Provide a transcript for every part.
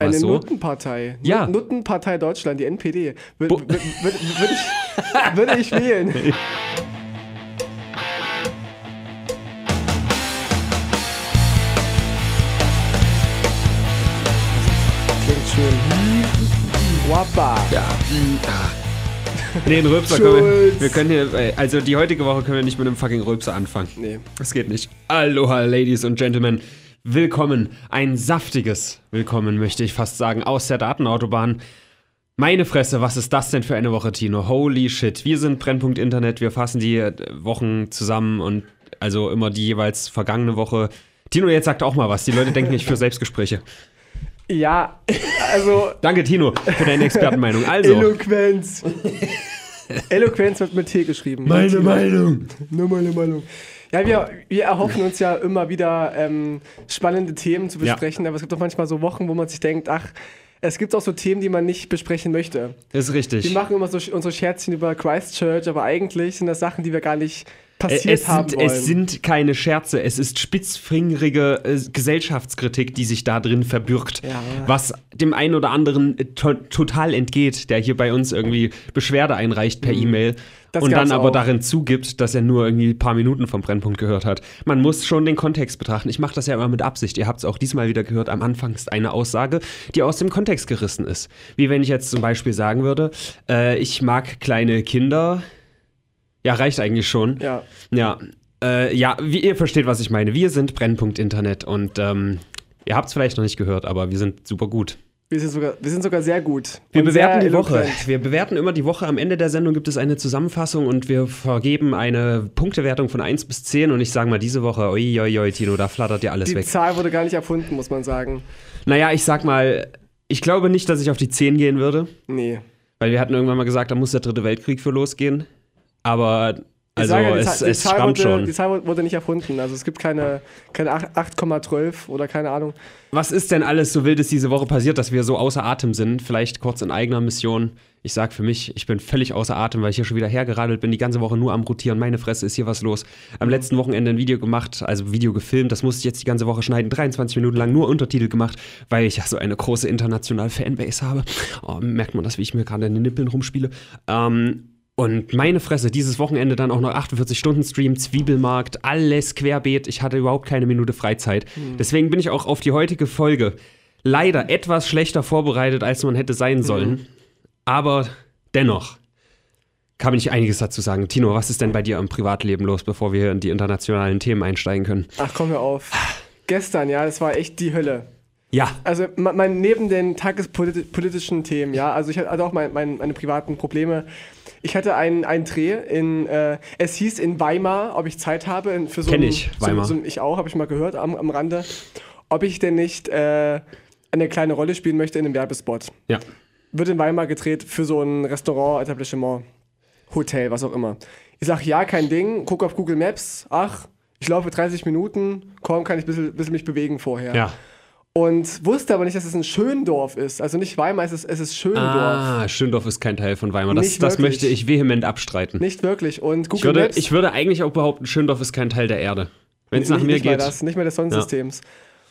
Eine so? Nuttenpartei. Ja. Nut- Nuttenpartei Deutschland, die NPD. Wür- Bo- wür- wür- Würde ich, würde ich wählen. Klingt schön. Wappa. Ja. Nee, ein Rülpser können wir, wir können hier, also die heutige Woche können wir nicht mit einem fucking Rülpser anfangen. Nee. Das geht nicht. Aloha, Ladies und Gentlemen. Willkommen. Ein saftiges Willkommen, möchte ich fast sagen, aus der Datenautobahn. Meine Fresse, was ist das denn für eine Woche, Tino? Holy shit. Wir sind Brennpunkt Internet, wir fassen die äh, Wochen zusammen und also immer die jeweils vergangene Woche. Tino, jetzt sagt auch mal was. Die Leute denken nicht für Selbstgespräche. Ja, also Danke, Tino, für deine Expertenmeinung. Also, Eloquenz. Eloquenz wird mit T geschrieben. Meinung. Nur meine Meinung. Ja, wir, wir erhoffen uns ja immer wieder ähm, spannende Themen zu Ja. besprechen, aber es gibt auch manchmal so Wochen, wo man sich denkt, ach, es gibt auch so Themen, die man nicht besprechen möchte. Ist Wir richtig. machen immer so unsere Scherzchen über Christchurch, aber eigentlich sind das Sachen, die wir gar nicht passiert Es haben sind, wollen. es sind keine Scherze, es ist spitzfingerige äh, Gesellschaftskritik, die sich da drin verbürgt. Ja. Was dem einen oder anderen äh, to total entgeht, der hier bei uns irgendwie Beschwerde einreicht per E-Mail Mhm. Das und dann aber auch. darin zugibt, dass er nur irgendwie ein paar Minuten vom Brennpunkt gehört hat. Man muss schon den Kontext betrachten. Ich mache das ja immer mit Absicht. Ihr habt es auch diesmal wieder gehört. Am Anfang ist eine Aussage, die aus dem Kontext gerissen ist. Wie wenn ich jetzt zum Beispiel sagen würde, äh, ich mag kleine Kinder. Ja, reicht eigentlich schon. ja. Ja, äh, ja, wie ihr versteht, was ich meine. Wir sind Brennpunkt Internet und ähm, ihr habt es vielleicht noch nicht gehört, aber wir sind super gut. Wir sind sogar, wir sind sogar sehr gut. Wir bewerten die Woche. Wir bewerten immer die Woche. Am Ende der Sendung gibt es eine Zusammenfassung und wir vergeben eine Punktewertung von 1 bis 10. Und ich sage mal, diese Woche, oi, oi, oi, Tino, da flattert dir alles Die weg. Zahl wurde gar nicht erfunden, muss man sagen. Naja, ich sag mal, ich glaube nicht, dass ich auf die 10 gehen würde, Nee. weil wir hatten irgendwann mal gesagt, da muss der dritte Weltkrieg für losgehen. Aber, also, sage die es, Zahl- die es Zahl wurde, schon. Die Zahl wurde nicht erfunden. Also es gibt keine, keine 8 8,12 oder keine Ahnung. Was ist denn alles so wildes diese Woche passiert, dass wir so außer Atem sind? Vielleicht kurz in eigener Mission. Ich sag für mich, ich bin völlig außer Atem, weil ich hier schon wieder hergeradelt bin, die ganze Woche nur am Rotieren. Meine Fresse, ist hier was los. Am letzten Wochenende ein Video gemacht, also Video gefilmt, das musste ich jetzt die ganze Woche schneiden, 23 Minuten lang nur Untertitel gemacht, weil ich ja so eine große internationale Fanbase habe. Oh, merkt man das, wie ich mir gerade in den Nippeln rumspiele. Ähm, und meine Fresse, dieses Wochenende dann auch noch 48 Stunden Stream, Zwiebelmarkt, alles querbeet. Ich hatte überhaupt keine Minute Freizeit. Deswegen bin ich auch auf die heutige Folge leider etwas schlechter vorbereitet, als man hätte sein sollen. Aber dennoch kann ich einiges dazu sagen. Tino, was ist denn bei dir im Privatleben los, bevor wir in die internationalen Themen einsteigen können? Ach, komm hör auf. Gestern, ja, das war echt die Hölle. Ja, Also mein, neben den tagespolitischen Themen, ja, also ich hatte auch mein, mein, meine privaten Probleme. Ich hatte einen, einen Dreh in, äh, es hieß in Weimar, ob ich Zeit habe in- für so Kenn ein- ich, so, Weimar. So, ein- ich auch, habe ich mal gehört am, am Rande, ob ich denn nicht äh, eine kleine Rolle spielen möchte in einem Werbespot. ja. Wird in Weimar gedreht für so ein Restaurant, Etablissement, Hotel, was auch immer. Ich sag ja, kein Ding, guck auf Google Maps, ach, ich laufe 30 Minuten, kaum kann ich ein bisschen, bisschen mich bewegen vorher. Ja. Und wusste aber nicht, dass es ein Schöndorf ist. Also nicht Weimar, es ist, es ist Schöndorf. Ah, Schöndorf ist kein Teil von Weimar. Das, das möchte ich vehement abstreiten. Nicht wirklich. Und Ich Google würde, Maps. ich würde eigentlich auch behaupten, Schöndorf ist kein Teil der Erde. Wenn es nach mir nicht geht. das, nicht mal des Sonnensystems.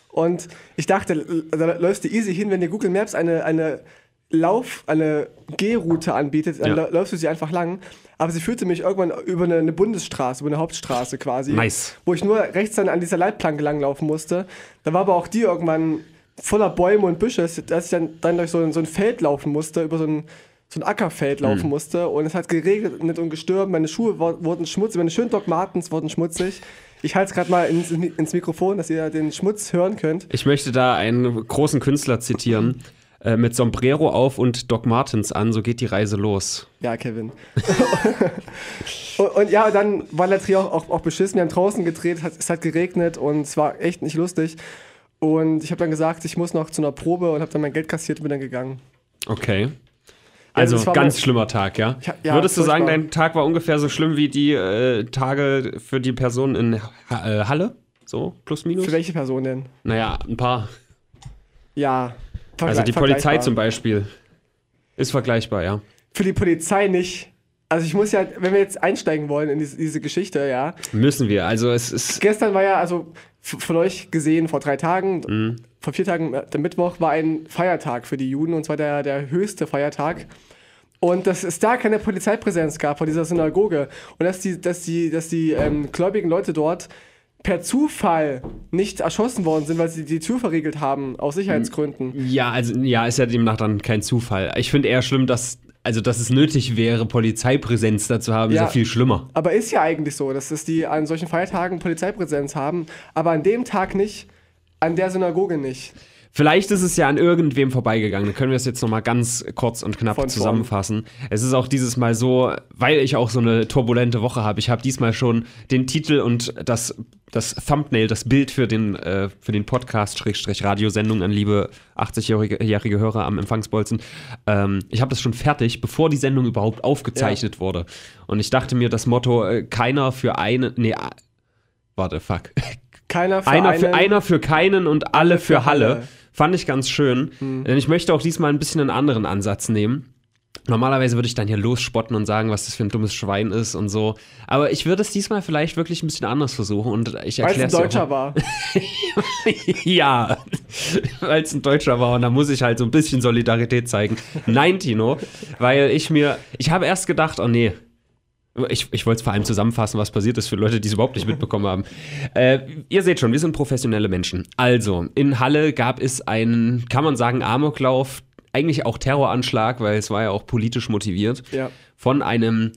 Und ich dachte, da läufst du easy hin, wenn dir Google Maps eine, eine Lauf, eine Gehroute anbietet, dann Ja. läufst du sie einfach lang. Aber sie führte mich irgendwann über eine, eine Bundesstraße, über eine Hauptstraße quasi. Nice. Wo ich nur rechts dann an dieser Leitplanke langlaufen musste. Da war aber auch die irgendwann voller Bäume und Büsche, dass ich dann, dann durch so ein, so ein Feld laufen musste, über so ein, so ein Ackerfeld laufen Hm. musste. Und es hat geregnet und gestürmt. Meine Schuhe wurden schmutzig, meine schönen Doc Martens wurden schmutzig. Ich halte es gerade mal ins, ins Mikrofon, dass ihr den Schmutz hören könnt. Ich möchte da einen großen Künstler zitieren. Äh, mit Sombrero auf und Doc Martens an, so geht die Reise los. Ja, Kevin. und, und ja, dann war der Dreh auch, auch, auch beschissen. Wir haben draußen gedreht, es hat, es hat geregnet und es war echt nicht lustig. Und ich habe dann gesagt, ich muss noch zu einer Probe und habe dann mein Geld kassiert und bin dann gegangen. Okay. Also war ganz mein- schlimmer Tag, ja? Ja, ja, Würdest du sagen, dein Tag war ungefähr so schlimm wie die äh, Tage für die Person in ha äh, Halle? So, plus minus? Für welche Person denn? Naja, ein paar. Ja. Also die Polizei zum Beispiel. Ist vergleichbar, ja. Für die Polizei nicht. Also ich muss ja, wenn wir jetzt einsteigen wollen in diese, diese Geschichte, ja. Müssen wir. Also es ist. Gestern war ja, also von euch gesehen vor drei Tagen, Mhm. vor vier Tagen, äh, der Mittwoch, war ein Feiertag für die Juden und zwar der, der höchste Feiertag. Und dass es da keine Polizeipräsenz gab vor dieser Synagoge und dass die, dass die, dass die ähm, gläubigen Leute dort per Zufall nicht erschossen worden sind, weil sie die Tür verriegelt haben, aus Sicherheitsgründen. Ja, also ja, ist ja demnach dann kein Zufall. Ich finde eher schlimm, dass also dass es nötig wäre, Polizeipräsenz da zu haben, ist ja viel schlimmer. Aber ist ja eigentlich so, dass es die an solchen Feiertagen Polizeipräsenz haben, aber an dem Tag nicht, an der Synagoge nicht. Vielleicht ist es ja an irgendwem vorbeigegangen. Dann können wir es jetzt nochmal ganz kurz und knapp Von zusammenfassen. Vorn. Es ist auch dieses Mal so, weil ich auch so eine turbulente Woche habe. Ich habe diesmal schon den Titel und das, das Thumbnail, das Bild für den, äh, für den Podcast-Radiosendung an liebe 80-jährige Hörer am Empfangsbolzen. Ähm, ich habe das schon fertig, bevor die Sendung überhaupt aufgezeichnet ja. wurde. Und ich dachte mir, das Motto, äh, keiner für eine. Nee, warte, fuck. Keiner für einer, einen. Für, einer für keinen und alle für, für Halle. Halle. Fand ich ganz schön. Mhm. Denn ich möchte auch diesmal ein bisschen einen anderen Ansatz nehmen. Normalerweise würde ich dann hier losspotten und sagen, was das für ein dummes Schwein ist und so. Aber ich würde es diesmal vielleicht wirklich ein bisschen anders versuchen und ich erkläre es. Weil es ein Deutscher war. ja, weil es ein Deutscher war und da muss ich halt so ein bisschen Solidarität zeigen. Nein, Tino, weil ich mir, ich habe erst gedacht, oh nee, ich, ich wollte es vor allem zusammenfassen, was passiert ist für Leute, die es überhaupt nicht mitbekommen haben. Äh, ihr seht schon, wir sind professionelle Menschen. Also, in Halle gab es einen, kann man sagen, Amoklauf, eigentlich auch Terroranschlag, weil es war ja auch politisch motiviert, ja. von einem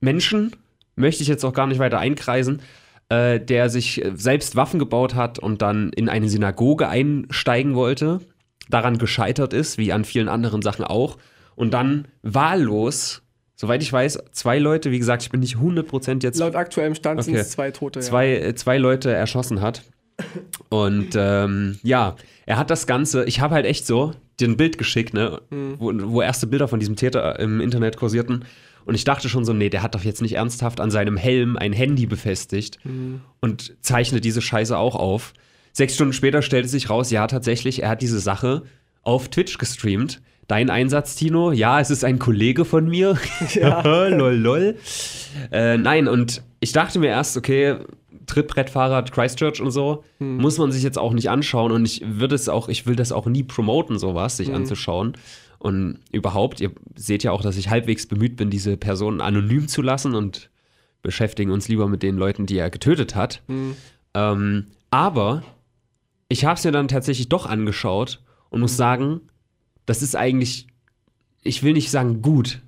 Menschen, möchte ich jetzt auch gar nicht weiter einkreisen, äh, der sich selbst Waffen gebaut hat und dann in eine Synagoge einsteigen wollte, daran gescheitert ist, wie an vielen anderen Sachen auch, und dann wahllos Soweit ich weiß, zwei Leute, wie gesagt, ich bin nicht 100% jetzt. Laut aktuellem Stand okay. sind es zwei Tote. Zwei, ja. Äh, zwei Leute erschossen hat. Und ähm, ja, er hat das Ganze, ich habe halt echt so den Bild geschickt, ne, mhm. wo, wo erste Bilder von diesem Täter im Internet kursierten. Und ich dachte schon so, nee, der hat doch jetzt nicht ernsthaft an seinem Helm ein Handy befestigt mhm. und zeichnet diese Scheiße auch auf. Sechs Stunden später stellte sich raus, ja, tatsächlich, er hat diese Sache auf Twitch gestreamt. Dein Einsatz, Tino? Ja, es ist ein Kollege von mir. Ja. lol, lol. Äh, nein, und ich dachte mir erst, okay, Trittbrettfahrer Christchurch und so, hm. muss man sich jetzt auch nicht anschauen. Und ich würde es auch, ich will das auch nie promoten, sowas, sich hm. anzuschauen. Und überhaupt, ihr seht ja auch, dass ich halbwegs bemüht bin, diese Person anonym zu lassen und beschäftigen uns lieber mit den Leuten, die er getötet hat. Hm. Ähm, aber ich habe es mir dann tatsächlich doch angeschaut und muss hm. sagen, das ist eigentlich, ich will nicht sagen gut,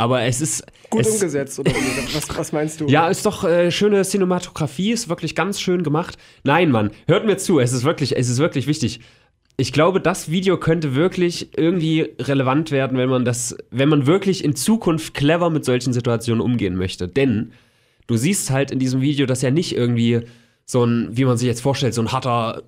aber es ist. Gut es, umgesetzt, oder was, was meinst du? Ja, ist doch äh, schöne Cinematografie, ist wirklich ganz schön gemacht. Nein, Mann, hört mir zu, es ist wirklich, es ist wirklich wichtig. Ich glaube, das Video könnte wirklich irgendwie relevant werden, wenn man das, wenn man wirklich in Zukunft clever mit solchen Situationen umgehen möchte. Denn du siehst halt in diesem Video, dass er nicht irgendwie so ein, wie man sich jetzt vorstellt, so ein harter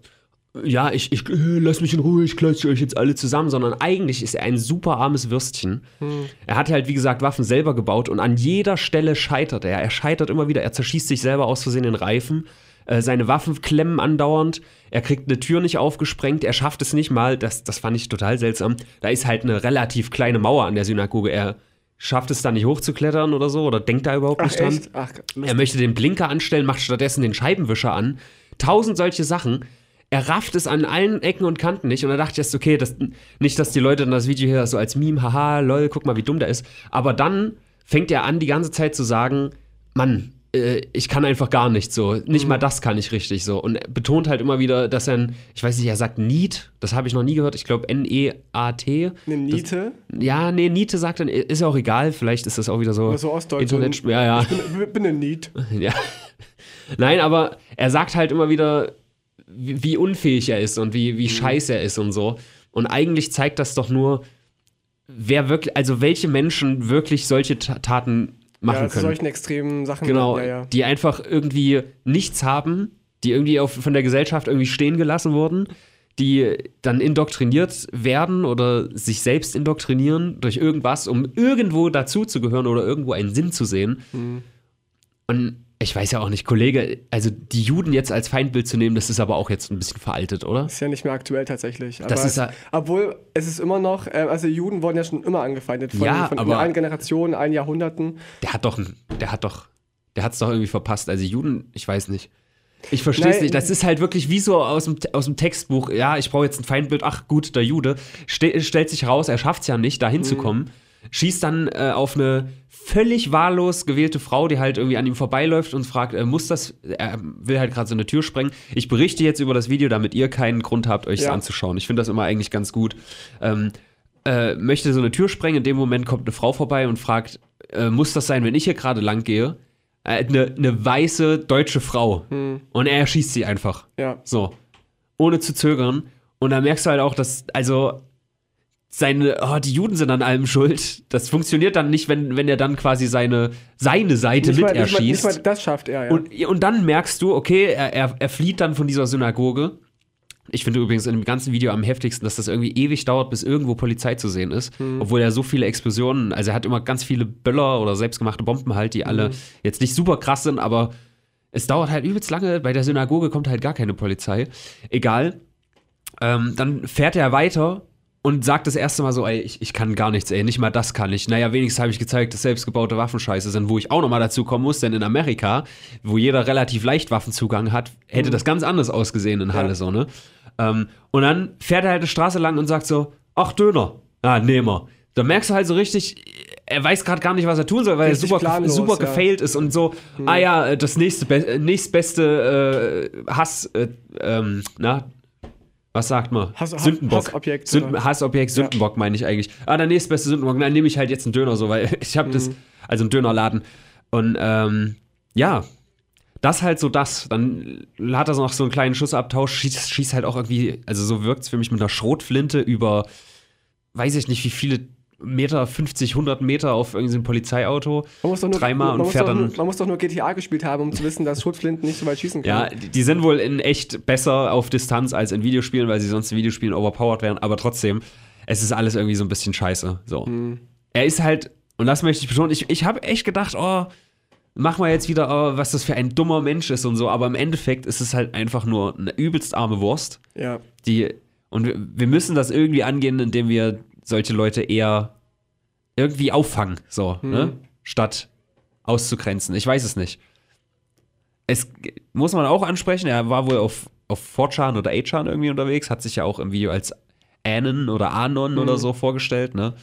ja, ich, ich äh, lass mich in Ruhe, ich klatsche euch jetzt alle zusammen, sondern eigentlich ist er ein super armes Würstchen. Hm. Er hat halt, wie gesagt, Waffen selber gebaut und an jeder Stelle scheitert er. Er scheitert immer wieder, er zerschießt sich selber aus Versehen den Reifen. Äh, seine Waffen klemmen andauernd. Er kriegt eine Tür nicht aufgesprengt. Er schafft es nicht mal. Das, das fand ich total seltsam. Da ist halt eine relativ kleine Mauer an der Synagoge. Er schafft es da nicht hochzuklettern oder so oder denkt da überhaupt Ach, nicht dran. Ach, er möchte den Blinker anstellen, macht stattdessen den Scheibenwischer an. Tausend solche Sachen er rafft es an allen Ecken und Kanten nicht. Und da dachte ich erst, okay, das, nicht, dass die Leute dann das Video hier so als Meme, haha, lol, guck mal, wie dumm der ist. Aber dann fängt er an, die ganze Zeit zu sagen, Mann, äh, ich kann einfach gar nicht so. Nicht mhm. mal das kann ich richtig so. Und er betont halt immer wieder, dass er, ein, ich weiß nicht, er sagt Need, das habe ich noch nie gehört. Ich glaube N-E-A-T. Eine Niete? Das, ja, nee, Niete sagt er, ist ja auch egal. Vielleicht ist das auch wieder so. Oder so Ostdeutsch. Internet, ja, ja. Ich bin, bin ein Need. ja. Nein, aber er sagt halt immer wieder, wie, wie unfähig er ist und wie, wie mhm. scheiße er ist und so. Und eigentlich zeigt das doch nur, wer wirklich, also welche Menschen wirklich solche Taten machen ja, können. solchen extremen Sachen. Genau, ja, ja. die einfach irgendwie nichts haben, die irgendwie auf, von der Gesellschaft irgendwie stehen gelassen wurden, die dann indoktriniert werden oder sich selbst indoktrinieren durch irgendwas, um irgendwo dazuzugehören oder irgendwo einen Sinn zu sehen. Mhm. Und ich weiß ja auch nicht, Kollege, also die Juden jetzt als Feindbild zu nehmen, das ist aber auch jetzt ein bisschen veraltet, oder? Ist ja nicht mehr aktuell tatsächlich. Aber das ist ja, obwohl es ist immer noch, äh, also Juden wurden ja schon immer angefeindet von, ja, von aber allen Generationen, allen Jahrhunderten. Der hat doch, der hat doch, der hat es doch irgendwie verpasst. Also Juden, ich weiß nicht. Ich verstehe es nicht. Das ist halt wirklich wie so aus dem, aus dem Textbuch. Ja, ich brauche jetzt ein Feindbild. Ach gut, der Jude. Ste stellt sich raus, er schafft es ja nicht, da hinzukommen. Schießt dann äh, auf eine völlig wahllos gewählte Frau, die halt irgendwie an ihm vorbeiläuft und fragt, äh, muss das, er will halt gerade so eine Tür sprengen. Ich berichte jetzt über das Video, damit ihr keinen Grund habt, euch das Ja. anzuschauen. Ich finde das immer eigentlich ganz gut. Ähm, äh, möchte so eine Tür sprengen, in dem Moment kommt eine Frau vorbei und fragt, äh, muss das sein, wenn ich hier gerade lang gehe? Äh, Eine, eine weiße deutsche Frau. Und er erschießt sie einfach. Ja. So. Ohne zu zögern. Und da merkst du halt auch, dass, also, seine, oh, die Juden sind an allem schuld. Das funktioniert dann nicht, wenn, wenn er dann quasi seine, seine Seite Nicht mit mal, nicht, mal, nicht erschießt. mal das schafft er, ja. Und, und dann merkst du, okay, er, er, er flieht dann von dieser Synagoge. Ich finde übrigens in dem ganzen Video am heftigsten, dass das irgendwie ewig dauert, bis irgendwo Polizei zu sehen ist. Obwohl er so viele Explosionen, also er hat immer ganz viele Böller oder selbstgemachte Bomben halt, die alle jetzt nicht super krass sind, aber es dauert halt übelst lange. Bei der Synagoge kommt halt gar keine Polizei. Egal. Ähm, dann fährt er weiter und sagt das erste Mal so, ey, ich, ich kann gar nichts, ey, nicht mal das kann ich. Naja, wenigstens habe ich gezeigt, dass selbstgebaute Waffen scheiße sind, wo ich auch nochmal dazu kommen muss, denn in Amerika, wo jeder relativ leicht Waffenzugang hat, hätte das ganz anders ausgesehen in Halle Ja. so, ne? Ähm, und dann fährt er halt eine Straße lang und sagt so, ach, Döner, ah, nehmen wir. Da merkst du halt so richtig, er weiß gerade gar nicht, was er tun soll, weil Richtig er super, planlos, super ja. gefailt ist und so, ah ja, das nächste, äh, nächstbeste äh, Hass, äh, ähm, na, was sagt man? Hass- Sündenbock. Hassobjekt, Sünden? Hassobjekt, Sündenbock meine ich eigentlich. Ah, der nächstbeste Sündenbock, dann nehme ich halt jetzt einen Döner so, weil ich habe das, also einen Dönerladen. Und ähm, ja, das halt so das. Dann hat er so noch so einen kleinen Schussabtausch, schießt, schießt halt auch irgendwie, also so wirkt es für mich mit einer Schrotflinte über, weiß ich nicht, wie viele Meter, 50, 100 Meter auf irgendein Polizeiauto. man muss doch nur, dreimal und fährt doch, dann- Man muss doch nur GTA gespielt haben, um zu wissen, dass Schrotflinten nicht so weit schießen Ja, können. die die sind wohl in echt besser auf Distanz als in Videospielen, weil sie sonst in Videospielen overpowered wären, aber trotzdem, es ist alles irgendwie so ein bisschen scheiße. So. Er ist halt, und das möchte ich betonen, ich, ich habe echt gedacht, oh, mach mal jetzt wieder, oh, was das für ein dummer Mensch ist und so, aber im Endeffekt ist es halt einfach nur eine übelst arme Wurst, Ja. die, und wir, wir müssen das irgendwie angehen, indem wir solche Leute eher irgendwie auffangen, so, ne? Statt auszugrenzen. Ich weiß es nicht. Es muss man auch ansprechen, er war wohl auf, auf 4chan oder 8chan irgendwie unterwegs, hat sich ja auch im Video als Anon oder Anon oder so vorgestellt, ne?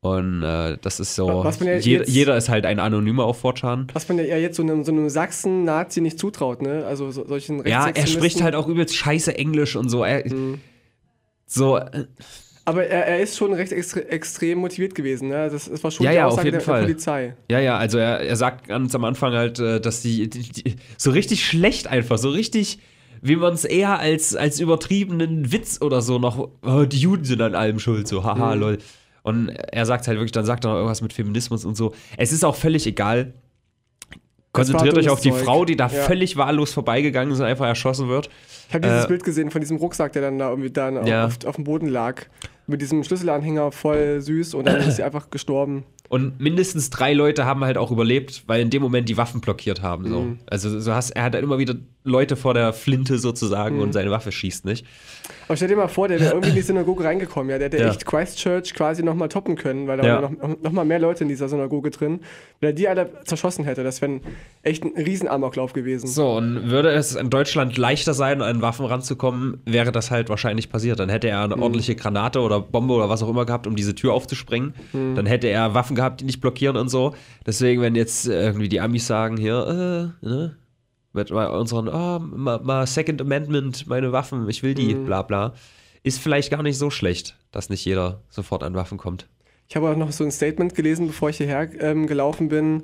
Und äh, das ist so, ja jeder, jetzt- jeder ist halt ein Anonymer auf 4chan. Was man ja jetzt so einem, so einem Sachsen-Nazi nicht zutraut, ne? Also so, solchen Ja, er spricht halt auch übelst scheiße Englisch und so. Er, So, äh, Aber er, er ist schon recht extre extrem motiviert gewesen, ne? Das, das war schon Ja, die ja, auf Aussage der, Fall. der Polizei. Ja, ja, also er, er sagt ganz am Anfang halt, äh, dass die, die, die so richtig schlecht einfach, so richtig, wie man es eher als, als übertriebenen Witz oder so noch, oh, die Juden sind an allem schuld, so, haha, lol. Und er sagt halt wirklich, dann sagt er noch irgendwas mit Feminismus und so. Es ist auch völlig egal. Konzentriert euch auf die Zeug. Frau, die da Ja. völlig wahllos vorbeigegangen ist und einfach erschossen wird. Ich habe dieses Äh, Bild gesehen von diesem Rucksack, der dann da irgendwie dann Ja. auf, auf dem Boden lag. Mit diesem Schlüsselanhänger voll süß und dann ist sie einfach gestorben. Und mindestens drei Leute haben halt auch überlebt, weil in dem Moment die Waffen blockiert haben. So. Mhm. Also so hast, er hat halt immer wieder Leute vor der Flinte sozusagen Mhm. und seine Waffe schießt nicht. Aber stell dir mal vor, der wäre irgendwie in die Synagoge reingekommen, ja. Der hätte Ja. echt Christchurch quasi nochmal toppen können, weil da Ja. waren noch, noch mal mehr Leute in dieser Synagoge drin. Wenn er die alle zerschossen hätte, das wäre echt ein Riesenamoklauf gewesen. So, und würde es in Deutschland leichter sein, an Waffen ranzukommen, wäre das halt wahrscheinlich passiert. Dann hätte er Mhm. eine ordentliche Granate oder Bombe oder was auch immer gehabt, um diese Tür aufzusprengen. Mhm. Dann hätte er Waffen gehabt, die nicht blockieren und so. Deswegen, wenn jetzt äh, irgendwie die Amis sagen, hier, äh, ne, mit bei unseren, ah, mal, mal Second Amendment, meine Waffen, ich will die, Mhm. bla bla, ist vielleicht gar nicht so schlecht, dass nicht jeder sofort an Waffen kommt. Ich habe auch noch so ein Statement gelesen, bevor ich hierher ähm, gelaufen bin,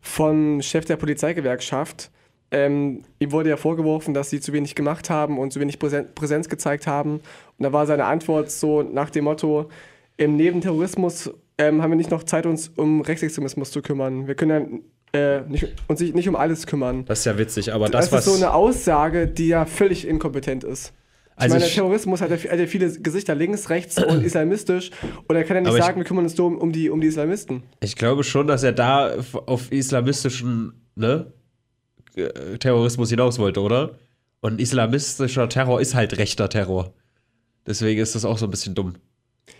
vom Chef der Polizeigewerkschaft. Ähm, ihm wurde ja vorgeworfen, dass sie zu wenig gemacht haben und zu wenig Präsen Präsenz gezeigt haben. Und da war seine Antwort so nach dem Motto: Im Neben Terrorismus ähm, haben wir nicht noch Zeit, uns um Rechtsextremismus zu kümmern. Wir können ja äh, nicht, uns nicht nicht um alles kümmern. Das ist ja witzig, aber Das, ist so eine Aussage, die ja völlig inkompetent ist. Ich Also meine, ich- Terrorismus hat ja, hat ja viele Gesichter, links, rechts und islamistisch. Und er kann ja nicht Aber ich- sagen, wir kümmern uns nur um, die, um die Islamisten. Ich glaube schon, dass er da auf islamistischen ne, äh, Terrorismus hinaus wollte, oder? Und islamistischer Terror ist halt rechter Terror. Deswegen ist das auch so ein bisschen dumm.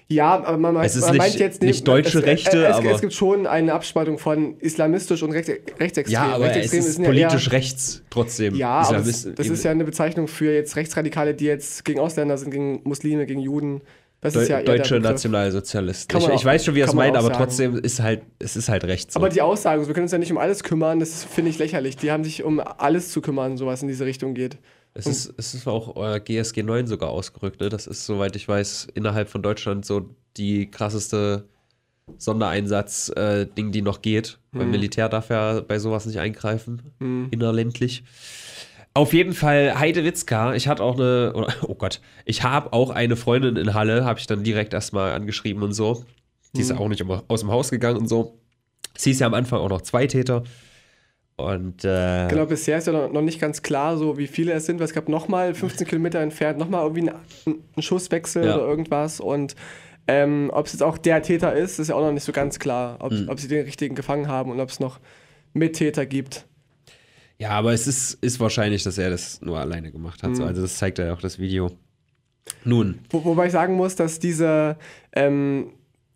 Ja, aber man, Es ist man nicht- meint jetzt nicht deutsche es, Rechte, es, aber- es gibt schon eine Abspaltung von islamistisch und rechts, rechtsextrem. Ja, aber es Rechtsextrem ist sind politisch ja, rechts trotzdem. eher, ja aber das, das ist ja eine Bezeichnung für jetzt Rechtsradikale, die jetzt gegen Ausländer sind, gegen Muslime, gegen Juden. Das Deu ist ja eher deutsche. Nationalsozialisten. Ich, ich weiß schon, wie er es meint, aber sagen. trotzdem ist halt, es ist halt rechts. So. Aber die Aussagen, wir können uns ja nicht um alles kümmern, das finde ich lächerlich. Die haben sich um alles zu kümmern, so was in diese Richtung geht. Es, ist, es ist auch äh, GSG 9 sogar ausgerückt. Ne? Das ist, soweit ich weiß, innerhalb von Deutschland so die krasseste Sondereinsatz-Ding, die noch geht. Mhm. Beim Militär darf ja bei sowas nicht eingreifen, innerländlich. Auf jeden Fall Heide Witzka. Ich hatte auch eine, oh Gott, ich habe auch eine Freundin in Halle, habe ich dann direkt erstmal angeschrieben und so. Die ist auch nicht immer aus dem Haus gegangen und so. Sie ist ja am Anfang auch noch zwei Täter. Und äh, Genau, bisher ist ja noch, noch nicht ganz klar, so wie viele es sind, weil es gab nochmal 15 Kilometer entfernt, nochmal irgendwie einen, einen Schusswechsel Ja. oder irgendwas. Und ähm, ob es jetzt auch der Täter ist, ist ja auch noch nicht so ganz klar. Ob, Mhm. ob sie den richtigen gefangen haben und ob es noch Mittäter gibt. Ja, aber es ist, ist wahrscheinlich, dass er das nur alleine gemacht hat. So. Also das zeigt ja auch das Video. Nun, Wo, wobei ich sagen muss, dass diese, ähm,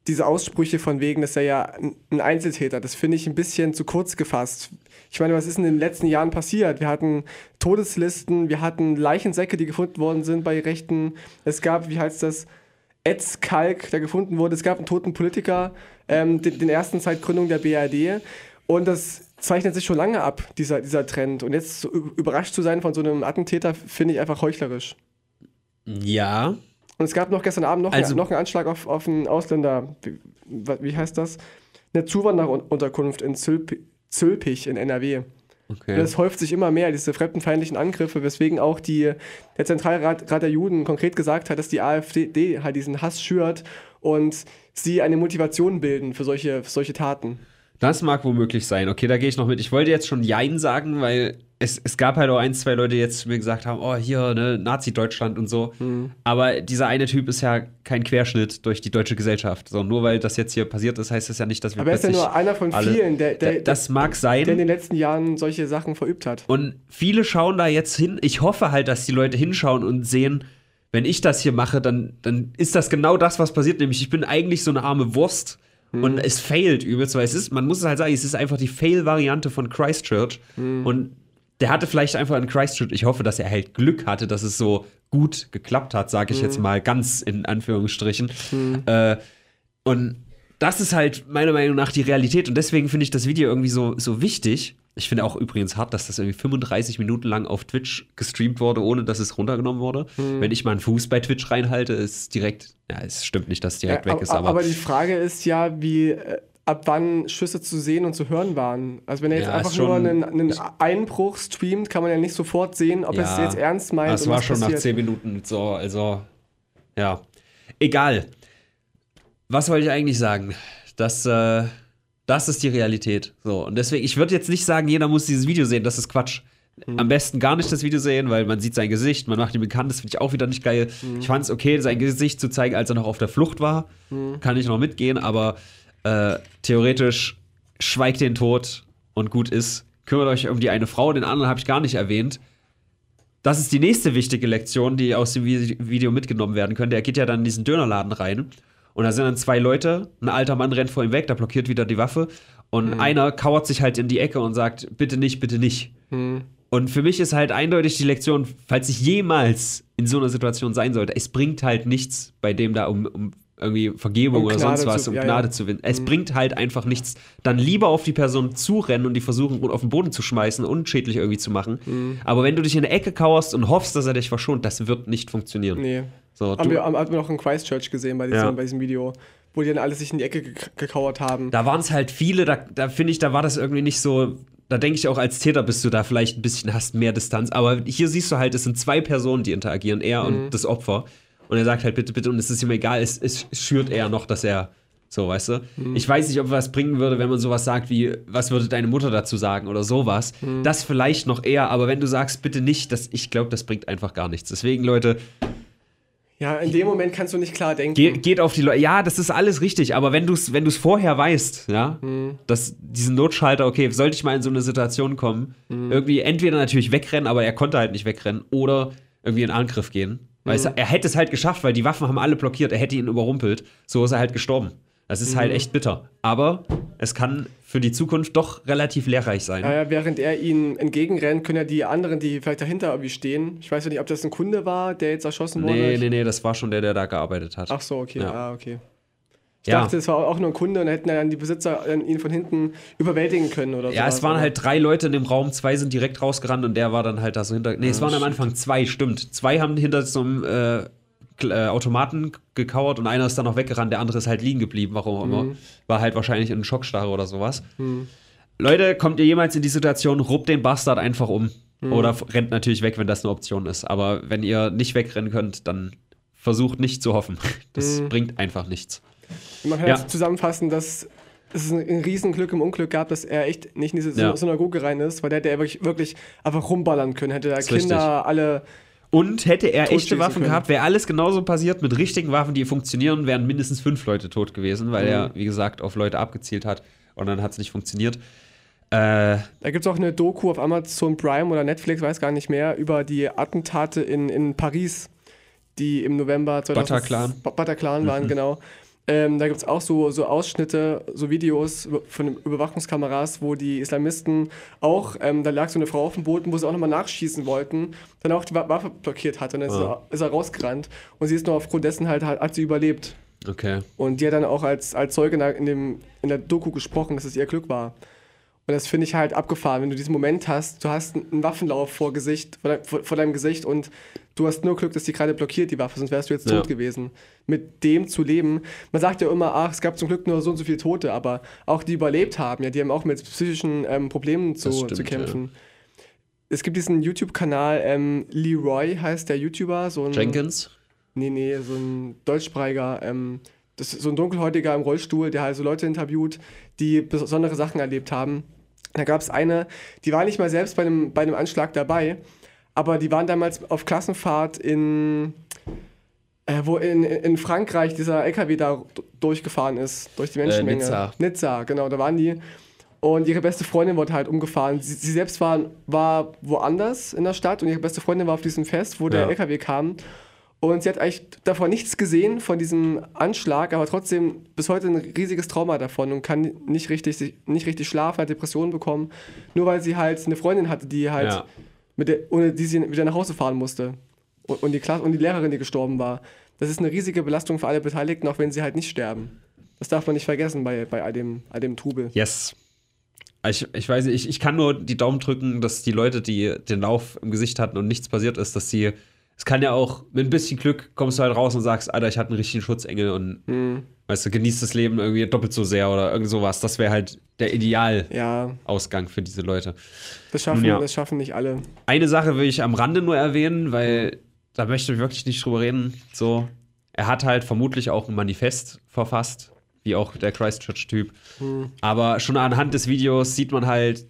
diese Aussprüche von wegen, dass er ja ein Einzeltäter, das finde ich ein bisschen zu kurz gefasst. Ich meine, was ist in den letzten Jahren passiert? Wir hatten Todeslisten, wir hatten Leichensäcke, die gefunden worden sind bei Rechten. Es gab, wie heißt das, Etzkalk, der gefunden wurde. Es gab einen toten Politiker, ähm, den, den ersten seit Gründung der BRD. Und das zeichnet sich schon lange ab, dieser, dieser Trend. Und jetzt überrascht zu sein von so einem Attentäter, finde ich einfach heuchlerisch. ja, Und es gab noch gestern Abend noch, Also- noch einen Anschlag auf, auf einen Ausländer. Wie, wie heißt das? Eine Zuwanderunterkunft in Zülp, Zülpich in NRW. okay. Das häuft sich immer mehr, diese fremdenfeindlichen Angriffe, weswegen auch die, der Zentralrat Rat der Juden konkret gesagt hat, dass die AfD halt diesen Hass schürt und sie eine Motivation bilden für solche, für solche Taten. Das mag womöglich sein. Okay, da gehe ich noch mit. Ich wollte jetzt schon Jein sagen, weil es, es gab halt auch ein, zwei Leute, die jetzt zu mir gesagt haben, oh, hier, ne, Nazi-Deutschland und so. Mhm. Aber dieser eine Typ ist ja kein Querschnitt durch die deutsche Gesellschaft. So, nur weil das jetzt hier passiert ist, heißt das ja nicht, dass wir Aber er ist ja nur einer von alle- vielen, der, der, Da- das mag sein. der in den letzten Jahren solche Sachen verübt hat. Und viele schauen da jetzt hin. Ich hoffe halt, dass die Leute hinschauen und sehen, wenn ich das hier mache, dann, dann ist das genau das, was passiert. Nämlich, ich bin eigentlich so eine arme Wurst und es failt übelst, weil es ist, man muss es halt sagen, es ist einfach die Fail-Variante von Christchurch. Und der hatte vielleicht einfach in Christchurch, ich hoffe, dass er halt Glück hatte, dass es so gut geklappt hat, sage ich jetzt mal ganz in Anführungsstrichen. Äh, und das ist halt meiner Meinung nach die Realität und deswegen finde ich das Video irgendwie so, so wichtig. Ich finde auch übrigens hart, dass das irgendwie 35 Minuten lang auf Twitch gestreamt wurde, ohne dass es runtergenommen wurde. Wenn ich mal einen Fuß bei Twitch reinhalte, ist direkt, ja, es stimmt nicht, dass es direkt Ja, weg ist, aber, aber, aber die Frage ist ja, wie äh, ab wann Schüsse zu sehen und zu hören waren. Also wenn er jetzt Ja, einfach nur einen, einen Einbruch streamt, kann man ja nicht sofort sehen, ob es Ja, jetzt ernst meint. es und war schon nach passiert. 10 Minuten so, also ja. Egal. Was wollte ich eigentlich sagen? Das, äh, das ist die Realität. So, und deswegen, ich würde jetzt nicht sagen, jeder muss dieses Video sehen, das ist Quatsch. Mhm. Am besten gar nicht das Video sehen, weil man sieht sein Gesicht, man macht ihn bekannt, das finde ich auch wieder nicht geil. Mhm. Ich fand es okay, sein Gesicht zu zeigen, als er noch auf der Flucht war. Mhm. Kann ich noch mitgehen, aber äh, theoretisch schweigt den Tod und gut ist. Kümmert euch um die eine Frau, den anderen habe ich gar nicht erwähnt. Das ist die nächste wichtige Lektion, die aus dem Vi- Video mitgenommen werden könnte. Er geht ja dann in diesen Dönerladen rein und da sind dann zwei Leute. Ein alter Mann rennt vor ihm weg, da blockiert wieder die Waffe und einer kauert sich halt in die Ecke und sagt: Bitte nicht, bitte nicht. Und für mich ist halt eindeutig die Lektion, falls ich jemals in so einer Situation sein sollte, es bringt halt nichts bei dem da um, um irgendwie Vergebung Um oder Gnade sonst was, zu- um ja, Gnade ja. zu gewinnen. Es bringt halt einfach nichts. Dann lieber auf die Person zurennen und die versuchen, auf den Boden zu schmeißen, unschädlich irgendwie zu machen. Mhm. Aber wenn du dich in eine Ecke kauerst und hoffst, dass er dich verschont, das wird nicht funktionieren. Nee. So, Haben wir, haben wir noch in Christchurch gesehen bei diesem, Ja. bei diesem Video, wo die dann alle sich in die Ecke ge gekauert haben. da waren es halt viele, da, da finde ich, da war das irgendwie nicht so. Da denke ich auch, als Täter bist du da vielleicht ein bisschen, hast mehr Distanz. Aber hier siehst du halt, es sind zwei Personen, die interagieren, er Mhm. und das Opfer. Und er sagt halt, bitte, bitte, und es ist ihm egal, es, es schürt eher noch, dass er. So, weißt du? Mhm. Ich weiß nicht, ob was bringen würde, wenn man sowas sagt wie, was würde deine Mutter dazu sagen oder sowas. Mhm. Das vielleicht noch eher, aber wenn du sagst, bitte nicht, das, ich glaube, das bringt einfach gar nichts. Deswegen, Leute, Ja, in dem Moment kannst du nicht klar denken. Ge geht auf die Leute. Ja, das ist alles richtig, aber wenn du es wenn du's vorher weißt, ja, dass diesen Notschalter, okay, sollte ich mal in so eine Situation kommen, irgendwie entweder natürlich wegrennen, aber er konnte halt nicht wegrennen, oder irgendwie in Angriff gehen. Weißt du, er hätte es halt geschafft, weil die Waffen haben alle blockiert, er hätte ihn überrumpelt. So ist er halt gestorben. Das ist halt echt bitter. Aber es kann für die Zukunft doch relativ lehrreich sein. Ja, ja, während er ihnen entgegenrennt, können ja die anderen, die vielleicht dahinter irgendwie stehen. Ich weiß ja nicht, ob das ein Kunde war, der jetzt erschossen wurde. Nee, nee, nee, das war schon der, der da gearbeitet hat. Ach so, okay. Ja. Ah, okay. Ich Ja. dachte, es war auch nur ein Kunde und hätten dann die Besitzer äh, ihn von hinten überwältigen können oder so. Ja, es waren halt drei Leute in dem Raum, zwei sind direkt rausgerannt und der war dann halt da so hinter. Nee, es waren am Anfang zwei, stimmt. Zwei haben hinter so einem äh, äh, Automaten gekauert und einer ist dann noch weggerannt, der andere ist halt liegen geblieben, warum auch immer. War halt wahrscheinlich in Schockstarre oder sowas. Leute, kommt ihr jemals in die Situation, ruppt den Bastard einfach um. Oder f- rennt natürlich weg, wenn das eine Option ist. Aber wenn ihr nicht wegrennen könnt, dann versucht nicht zu hoffen. Das bringt einfach nichts. Man kann Ja. jetzt zusammenfassen, dass es ein, Riesenglück im Unglück gab, dass er echt nicht in diese Ja. Synagoge rein ist, weil der hätte er wirklich, wirklich einfach rumballern können. Hätte da Kinder richtig. alle. Und hätte er echte Waffen können. gehabt, wäre alles genauso passiert mit richtigen Waffen, die funktionieren, wären mindestens fünf Leute tot gewesen, weil er, wie gesagt, auf Leute abgezielt hat und dann hat es nicht funktioniert. Äh, Da gibt es auch eine Doku auf Amazon Prime oder Netflix, weiß gar nicht mehr, über die Attentate in, in Paris, die im November 2000 Bataclan. Ba- Bataclan waren, genau. Ähm, da gibt es auch so, so Ausschnitte, so Videos von Überwachungskameras, wo die Islamisten auch, ähm, da lag so eine Frau auf dem Boden, wo sie auch nochmal nachschießen wollten, dann auch die Wa- Waffe blockiert hat und dann ist, Ah. er, ist er rausgerannt und sie ist nur aufgrund dessen halt, halt hat sie überlebt. okay. Und die hat dann auch als, als Zeuge in dem, in der Doku gesprochen, dass es ihr Glück war. Und das finde ich halt abgefahren, wenn du diesen Moment hast, du hast einen Waffenlauf vor, Gesicht, vor, dein, vor, vor deinem Gesicht und du hast nur Glück, dass die gerade blockiert, die Waffe, sonst wärst du jetzt Ja. tot gewesen. Mit dem zu leben. Man sagt ja immer, ach, es gab zum Glück nur so und so viele Tote, aber auch die überlebt haben, ja, die haben auch mit psychischen ähm, Problemen zu, stimmt, zu kämpfen. Es gibt diesen YouTube-Kanal, ähm, Leroy heißt der YouTuber, so ein. Jenkins? Nee, nee, so ein deutschsprachiger, ähm, das ist so ein dunkelhäutiger im Rollstuhl, der halt so Leute interviewt, die besondere Sachen erlebt haben. Da gab es eine, die war nicht mal selbst bei einem, bei einem Anschlag dabei, aber die waren damals auf Klassenfahrt in, äh, wo in, in Frankreich dieser LKW da durchgefahren ist, durch die Menschenmenge. Nizza. Nizza, genau, da waren die. Und ihre beste Freundin wurde halt umgefahren. Sie, sie selbst war, war woanders in der Stadt und ihre beste Freundin war auf diesem Fest, wo der Ja. LKW kam. Und sie hat eigentlich davon nichts gesehen, von diesem Anschlag, aber trotzdem bis heute ein riesiges Trauma davon und kann nicht richtig, nicht richtig schlafen, hat Depressionen bekommen. Nur weil sie halt eine Freundin hatte, die halt, Ja. Der, ohne die sie wieder nach Hause fahren musste. Und, und, die Klasse, und die Lehrerin, die gestorben war. Das ist eine riesige Belastung für alle Beteiligten, auch wenn sie halt nicht sterben. Das darf man nicht vergessen bei, bei all, dem, all dem Trubel. Yes. Ich, ich weiß nicht, ich, ich kann nur die Daumen drücken, dass die Leute, die den Lauf im Gesicht hatten und nichts passiert ist, dass sie. Es kann ja auch, mit ein bisschen Glück kommst du halt raus und sagst, Alter, ich hatte einen richtigen Schutzengel und Hm. weißt du, genießt das Leben irgendwie doppelt so sehr oder irgend sowas. Das wäre halt der Idealausgang Ja, für diese Leute. das schaffen, Ja. das schaffen nicht alle. Eine Sache will ich am Rande nur erwähnen, weil da möchte ich wirklich nicht drüber reden. So, er hat halt vermutlich auch ein Manifest verfasst, wie auch der Christchurch-Typ. Aber schon anhand des Videos sieht man halt,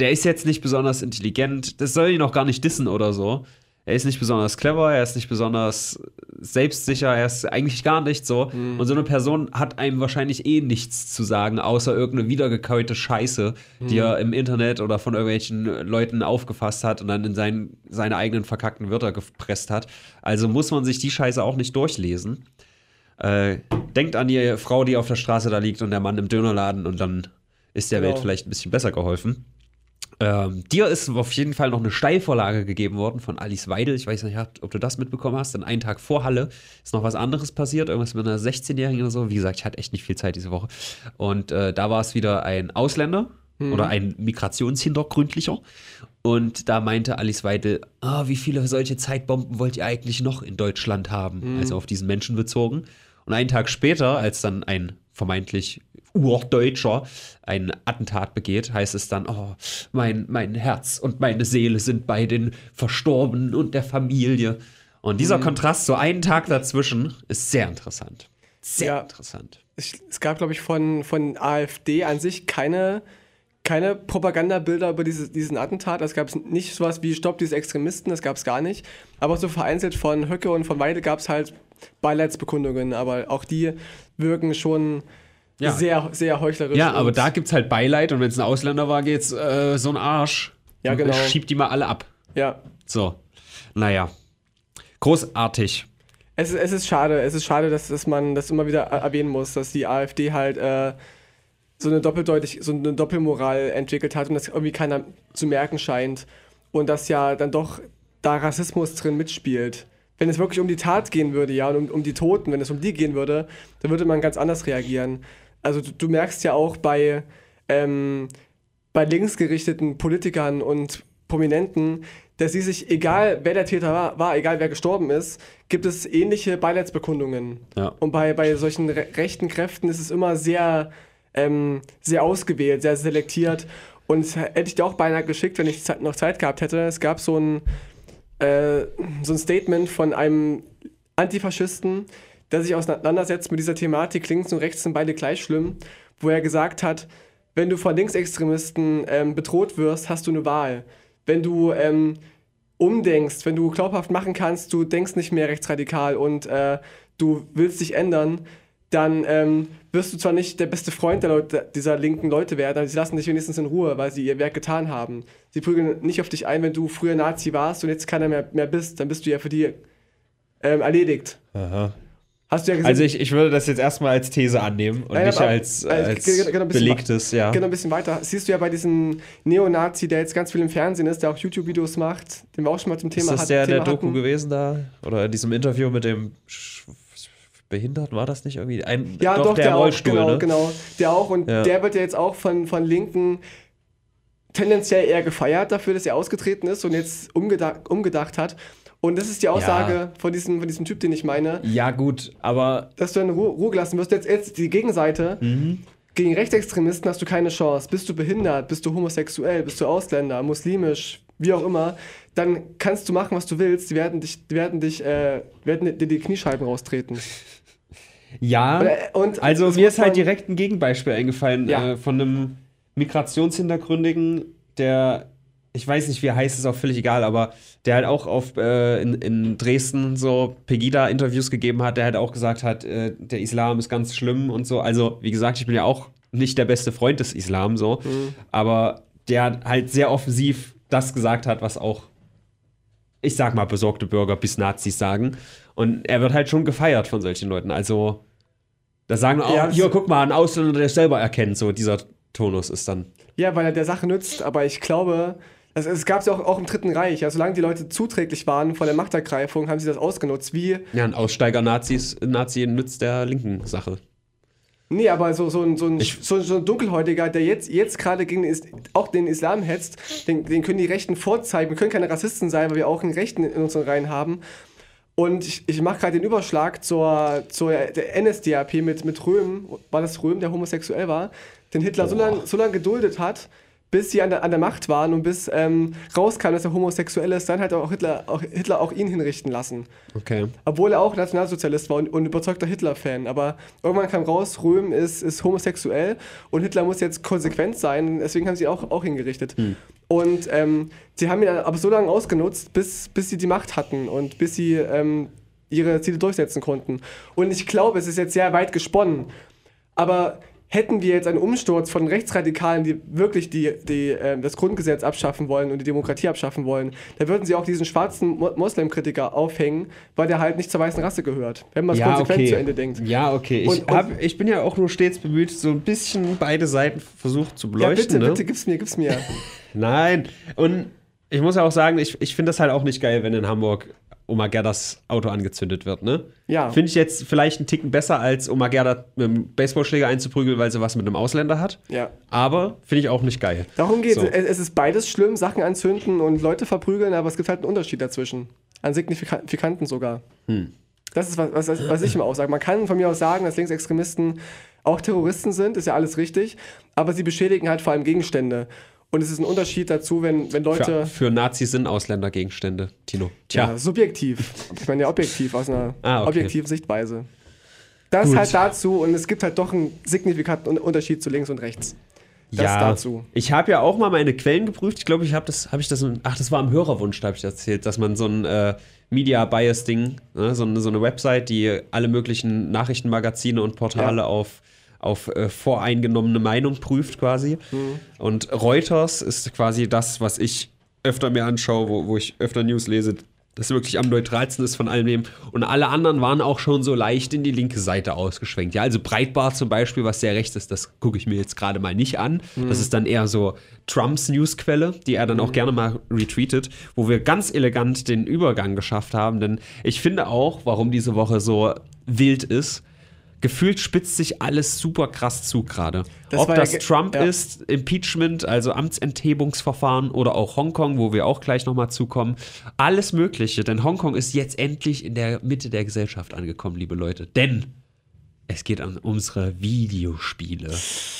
der ist jetzt nicht besonders intelligent. Das soll ihn auch gar nicht dissen oder so. Er ist nicht besonders clever, er ist nicht besonders selbstsicher, er ist eigentlich gar nicht so. Und so eine Person hat einem wahrscheinlich eh nichts zu sagen, außer irgendeine wiedergekaute Scheiße, die er im Internet oder von irgendwelchen Leuten aufgefasst hat und dann in sein, seine eigenen verkackten Wörter gepresst hat. Also muss man sich die Scheiße auch nicht durchlesen. Äh, denkt an die Frau, die auf der Straße da liegt und der Mann im Dönerladen und dann ist der Genau. Welt vielleicht ein bisschen besser geholfen. Ähm, dir ist auf jeden Fall noch eine Steilvorlage gegeben worden von Alice Weidel. Ich weiß nicht, ob du das mitbekommen hast. Denn einen Tag vor Halle ist noch was anderes passiert. Irgendwas mit einer 16-Jährigen oder so. Wie gesagt, ich hatte echt nicht viel Zeit diese Woche. Und äh, da war es wieder ein Ausländer oder ein Migrationshintergründlicher. Und da meinte Alice Weidel, ah, wie viele solche Zeitbomben wollt ihr eigentlich noch in Deutschland haben? Also auf diesen Menschen bezogen. Und einen Tag später, als dann ein vermeintlich Urdeutscher ein Attentat begeht, heißt es dann, oh, mein, mein Herz und meine Seele sind bei den Verstorbenen und der Familie. Und dieser Kontrast, so einen Tag dazwischen, ist sehr interessant. Sehr Ja. interessant. es, gab, glaube ich, von, von AfD an sich keine, keine Propagandabilder über dieses, diesen Attentat. Es gab nicht sowas wie Stopp diese Extremisten, das gab es gar nicht. Aber so vereinzelt von Höcke und von Weide gab es halt Beileidsbekundungen. Aber auch die wirken schon Ja. sehr, sehr heuchlerisch. Ja, aber da gibt's halt Beileid und wenn es ein Ausländer war, geht's äh, so ein Arsch. Ja, genau. Schiebt die mal alle ab. Ja, So. Naja. großartig. Es, ist- es ist schade, es ist schade, dass, dass man das immer wieder erwähnen muss, dass die AfD halt äh, so eine doppeldeutig, so eine Doppelmoral entwickelt hat und das irgendwie keiner zu merken scheint. Und dass ja dann doch da Rassismus drin mitspielt. Wenn es wirklich um die Tat gehen würde, ja, und um, um die Toten, wenn es um die gehen würde, dann würde man ganz anders reagieren. Also du, du merkst ja auch bei, ähm, bei linksgerichteten Politikern und Prominenten, dass sie sich, egal wer der Täter war, war, egal wer gestorben ist, gibt es ähnliche Beileidsbekundungen. Ja. Und bei, bei solchen re rechten Kräften ist es immer sehr, ähm, sehr ausgewählt, sehr selektiert. Und das hätte ich dir auch beinahe geschickt, wenn ich noch Zeit gehabt hätte. Es gab so ein, äh, so ein Statement von einem Antifaschisten, der sich auseinandersetzt mit dieser Thematik, links und rechts sind beide gleich schlimm, wo er gesagt hat, wenn du von Linksextremisten ähm, bedroht wirst, hast du eine Wahl. Wenn du ähm, umdenkst, wenn du glaubhaft machen kannst, du denkst nicht mehr rechtsradikal und äh, du willst dich ändern, dann ähm, wirst du zwar nicht der beste Freund Leute, dieser linken Leute werden, aber sie lassen dich wenigstens in Ruhe, weil sie ihr Werk getan haben. Sie prügeln nicht auf dich ein, wenn du früher Nazi warst und jetzt keiner mehr, mehr bist, dann bist du ja für die ähm, erledigt. Hast du ja gesehen. Also ich, ich würde das jetzt erstmal als These annehmen und Nein, nicht aber- als, also, als ge- ge- genau, belegtes, ja. Genau, ein bisschen weiter. Siehst du ja bei diesem Neonazi, der jetzt ganz viel im Fernsehen ist, der auch YouTube-Videos macht, den wir auch schon mal zum Ist Thema das hat- der, der Thema Doku hatten. gewesen da? Oder in diesem Interview mit dem Sch Behinderten, war das nicht irgendwie? Ein, Ja, doch, der, der, im auch, Rollstuhl, genau, ne? genau. Der auch und Ja. der wird ja jetzt auch von, von Linken tendenziell eher gefeiert dafür, dass er ausgetreten ist und jetzt umgedacht, umgedacht hat. Und das ist die Aussage von, diesem, von diesem Typ, den ich meine, Ja, gut, aber dass du in Ruhe, Ruhe gelassen wirst. Jetzt, jetzt die Gegenseite. Mhm. Gegen Rechtsextremisten hast du keine Chance. Bist du behindert, bist du homosexuell, bist du Ausländer, muslimisch, wie auch immer, dann kannst du machen, was du willst. Die werden dich, die werden dich, äh, werden dir die Kniescheiben raustreten. ja. Und, äh, und Also mir ist halt direkt ein Gegenbeispiel eingefallen Ja. äh, von einem Migrationshintergründigen, der, ich weiß nicht, wie er heißt, ist auch völlig egal, aber der halt auch auf, äh, in, in Dresden so Pegida-Interviews gegeben hat, der halt auch gesagt hat, äh, der Islam ist ganz schlimm und so. Also, wie gesagt, ich bin ja auch nicht der beste Freund des Islam so, Mhm. aber der halt sehr offensiv das gesagt hat, was auch ich sag mal, besorgte Bürger bis Nazis sagen. Und er wird halt schon gefeiert von solchen Leuten. Also, da sagen auch, Ja, hier, guck mal, ein Ausländer, der es selber erkennt. So, dieser Tonus ist dann. Ja, weil er der Sache nützt, aber ich glaube, es gab es ja auch, auch im Dritten Reich. Also, solange die Leute zuträglich waren von der Machtergreifung, haben sie das ausgenutzt. Wie, Ja, ein Aussteiger-Nazis, Nazi nützt der linken Sache. nee, aber so, so, ein, so, ein, Ich- so, so ein Dunkelhäutiger, der jetzt, jetzt gerade gegen den, auch den Islam hetzt, den, den können die Rechten vorzeigen. Wir können keine Rassisten sein, weil wir auch einen Rechten in unseren Reihen haben. Und ich, ich mache gerade den Überschlag zur, zur der NSDAP mit, mit Röhm. War das Röhm, der homosexuell war? Den Hitler so lange so lang geduldet hat, bis sie an der, an der Macht waren und bis ähm, rauskam, dass er homosexuell ist, dann hat auch Hitler, auch Hitler auch ihn hinrichten lassen. Okay. Obwohl er auch Nationalsozialist war und, und überzeugter Hitler-Fan. Aber irgendwann kam raus, Röhm ist, ist homosexuell und Hitler muss jetzt konsequent sein. Deswegen haben sie ihn auch, auch hingerichtet. Und ähm, sie haben ihn aber so lange ausgenutzt, bis, bis sie die Macht hatten und bis sie ähm, ihre Ziele durchsetzen konnten. Und ich glaube, es ist jetzt sehr weit gesponnen. Aber hätten wir jetzt einen Umsturz von Rechtsradikalen, die wirklich die, die, ähm, das Grundgesetz abschaffen wollen und die Demokratie abschaffen wollen, dann würden sie auch diesen schwarzen Mo Moslem-Kritiker aufhängen, weil der halt nicht zur weißen Rasse gehört. Wenn man es Ja, konsequent okay. zu Ende denkt. Ja, okay. Ich, Und- und- hab, ich bin ja auch nur stets bemüht, so ein bisschen beide Seiten versucht zu Ja, beleuchten. bitte, ne? bitte, gib's mir, gib's mir. Nein. Und ich muss ja auch sagen, ich, ich finde das halt auch nicht geil, wenn in Hamburg Oma Gerdas Auto angezündet wird, ne? Ja. Finde ich jetzt vielleicht einen Ticken besser, als Oma Gerda mit einem Baseballschläger einzuprügeln, weil sie was mit einem Ausländer hat. Ja. Aber finde ich auch nicht geil. Darum geht So. es. Es ist beides schlimm, Sachen anzünden und Leute verprügeln, aber es gibt halt einen Unterschied dazwischen. Einen signifikanten sogar. Hm. Das ist, was, was, was ich immer auch sage. Man kann von mir aus sagen, dass Linksextremisten auch Terroristen sind, ist ja alles richtig, aber sie beschädigen halt vor allem Gegenstände. Und es ist ein Unterschied dazu, wenn, wenn Leute. Für, für Nazis sind Ausländer Gegenstände, Tino. Ja, Tja. subjektiv. Ich meine ja objektiv, aus einer Ah, okay. objektiven Sichtweise. Das Gut. halt dazu und es gibt halt doch einen signifikanten Un- Unterschied zu links und rechts. Das ja, dazu. Ich habe ja auch mal meine Quellen geprüft. Ich glaube, ich habe das, habe ich das, ach, das war am Hörerwunsch, da habe ich erzählt, dass man so ein äh, Media Bias Ding, ne, so, eine, so eine Website, die alle möglichen Nachrichtenmagazine und Portale Ja. auf auf äh, voreingenommene Meinung prüft quasi. Mhm. Und Reuters ist quasi das, was ich öfter mir anschaue, wo, wo ich öfter News lese. das wirklich am neutralsten ist von all dem. Und alle anderen waren auch schon so leicht in die linke Seite ausgeschwenkt. Ja, also Breitbart zum Beispiel, was sehr rechts ist, das gucke ich mir jetzt gerade mal nicht an. Mhm. Das ist dann eher so Trumps Newsquelle, die er dann mhm. auch gerne mal retweetet, wo wir ganz elegant den Übergang geschafft haben. Denn ich finde auch, warum diese Woche so wild ist, gefühlt spitzt sich alles super krass zu gerade. Ob das ja, Trump ja. ist, Impeachment, also Amtsenthebungsverfahren oder auch Hongkong, wo wir auch gleich nochmal zukommen. Alles Mögliche, denn Hongkong ist jetzt endlich in der Mitte der Gesellschaft angekommen, liebe Leute. Denn es geht an unsere Videospiele.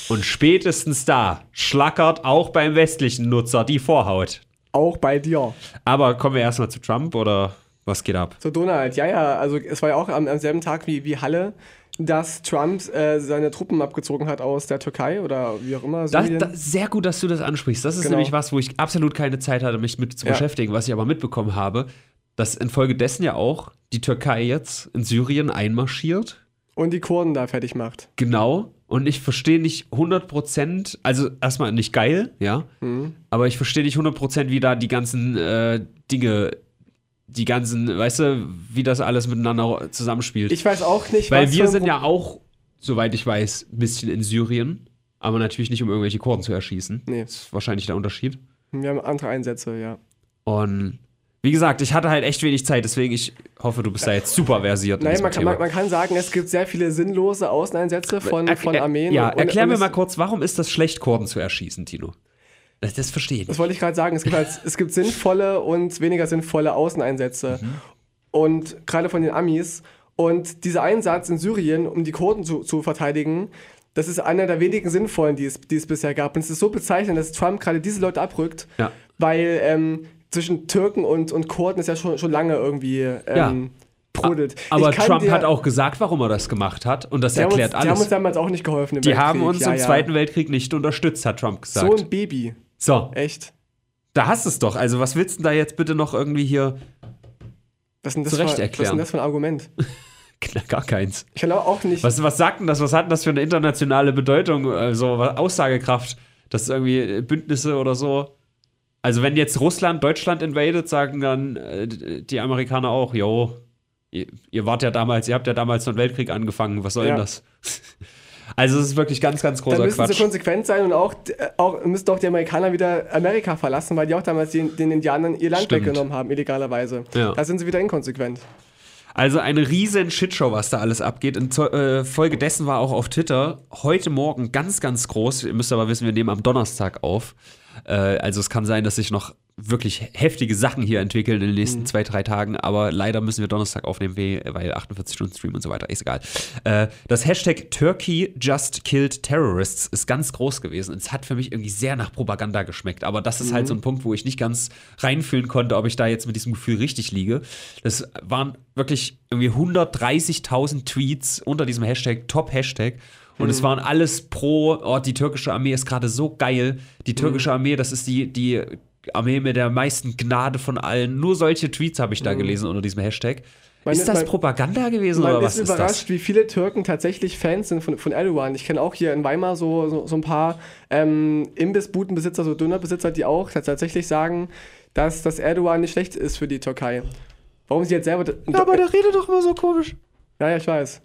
Und spätestens da schlackert auch beim westlichen Nutzer die Vorhaut. Auch bei dir. Aber kommen wir erstmal zu Trump oder was geht ab? Zu Donald, ja, ja. Also es war ja auch am, am selben Tag wie, wie Halle dass Trump äh, seine Truppen abgezogen hat aus der Türkei oder wie auch immer. Das, das, sehr gut, dass du das ansprichst. Das ist genau. nämlich was, wo ich absolut keine Zeit hatte, mich mit zu ja. beschäftigen, was ich aber mitbekommen habe, dass infolgedessen ja auch die Türkei jetzt in Syrien einmarschiert. Und die Kurden da fertig macht. Genau. Und ich verstehe nicht 100%, also erstmal nicht geil, ja, mhm. aber ich verstehe nicht 100%, wie da die ganzen äh, Dinge die ganzen, weißt du, wie das alles miteinander zusammenspielt. Ich weiß auch nicht, Weil wir sind ja auch, soweit ich weiß, ein bisschen in Syrien, aber natürlich nicht, um irgendwelche Kurden zu erschießen. Nee. Das ist wahrscheinlich der Unterschied. Wir haben andere Einsätze, ja. Und wie gesagt, ich hatte halt echt wenig Zeit, deswegen ich hoffe, du bist da jetzt super versiert. Nein, man kann, man, man kann, sagen, es gibt sehr viele sinnlose Außeneinsätze von, er, von Armeen. Ja, erklär und, mir mal kurz, warum ist das schlecht, Kurden zu erschießen, Tino? Das, das verstehe ich. Das wollte ich gerade sagen. Es gibt, halt, es gibt sinnvolle und weniger sinnvolle Außeneinsätze. Mhm. Und gerade von den Amis. Und dieser Einsatz in Syrien, um die Kurden zu, zu verteidigen, das ist einer der wenigen sinnvollen, die es, die es bisher gab. Und es ist so bezeichnend, dass Trump gerade diese Leute abrückt, ja. weil ähm, zwischen Türken und, und Kurden ist ja schon, schon lange irgendwie ähm, ja. brodelt. Aber Trump dir, hat auch gesagt, warum er das gemacht hat. Und das erklärt uns, alles. Die haben uns damals auch nicht geholfen. die Weltkrieg. haben uns ja, im Zweiten Weltkrieg nicht unterstützt, hat Trump gesagt. So ein Baby. So. Echt? Da hast du es doch. Also, was willst du da jetzt bitte noch irgendwie hier was denn das zurecht für, erklären? Was ist denn das für ein Argument? Gar keins. Ich glaube auch nicht. Was, was sagt denn das? Was hat denn das für eine internationale Bedeutung, also Aussagekraft? Das ist irgendwie Bündnisse oder so. Also, wenn jetzt Russland Deutschland invadet, sagen dann äh, die Amerikaner auch, jo, ihr, ihr, wart ja damals, ihr habt ja damals einen Weltkrieg angefangen, was soll ja. denn das? Also es ist wirklich ganz, ganz großer Dann müssen Quatsch. sie konsequent sein und auch, äh, auch müssten auch die Amerikaner wieder Amerika verlassen, weil die auch damals den, den Indianern ihr Land Stimmt. weggenommen haben, illegalerweise. Ja. Da sind sie wieder inkonsequent. Also eine riesen Shitshow, was da alles abgeht. In äh, Folge dessen war auch auf Twitter heute Morgen ganz, ganz groß. Ihr müsst aber wissen, wir nehmen am Donnerstag auf. Äh, also es kann sein, dass sich noch wirklich heftige Sachen hier entwickeln in den nächsten mhm. zwei, drei Tagen, aber leider müssen wir Donnerstag aufnehmen, weil 48 Stunden Stream und so weiter, ist egal. Äh, das Hashtag Turkey Just Killed Terrorists ist ganz groß gewesen. Es hat für mich irgendwie sehr nach Propaganda geschmeckt, aber das ist mhm. halt so ein mhm. Punkt, wo ich nicht ganz reinfühlen konnte, ob ich da jetzt mit diesem Gefühl richtig liege. Das waren wirklich irgendwie 130.000 Tweets unter diesem Hashtag, Top-Hashtag. Und mhm. es waren alles pro, oh, die türkische Armee ist gerade so geil. Die türkische mhm. Armee, das ist die, die Armee mit der meisten Gnade von allen. Nur solche Tweets habe ich da mhm. gelesen unter diesem Hashtag. Man ist das man, Propaganda gewesen oder was ist überrascht, ist wie viele Türken tatsächlich Fans sind von, von Erdogan. Ich kenne auch hier in Weimar so, so, so ein paar ähm, Imbissbudenbesitzer, so Dönerbesitzer, die auch tatsächlich sagen, dass das Erdogan nicht schlecht ist für die Türkei. Warum sie jetzt selber. Ja, aber der redet doch immer so komisch. Ja, ja, ich weiß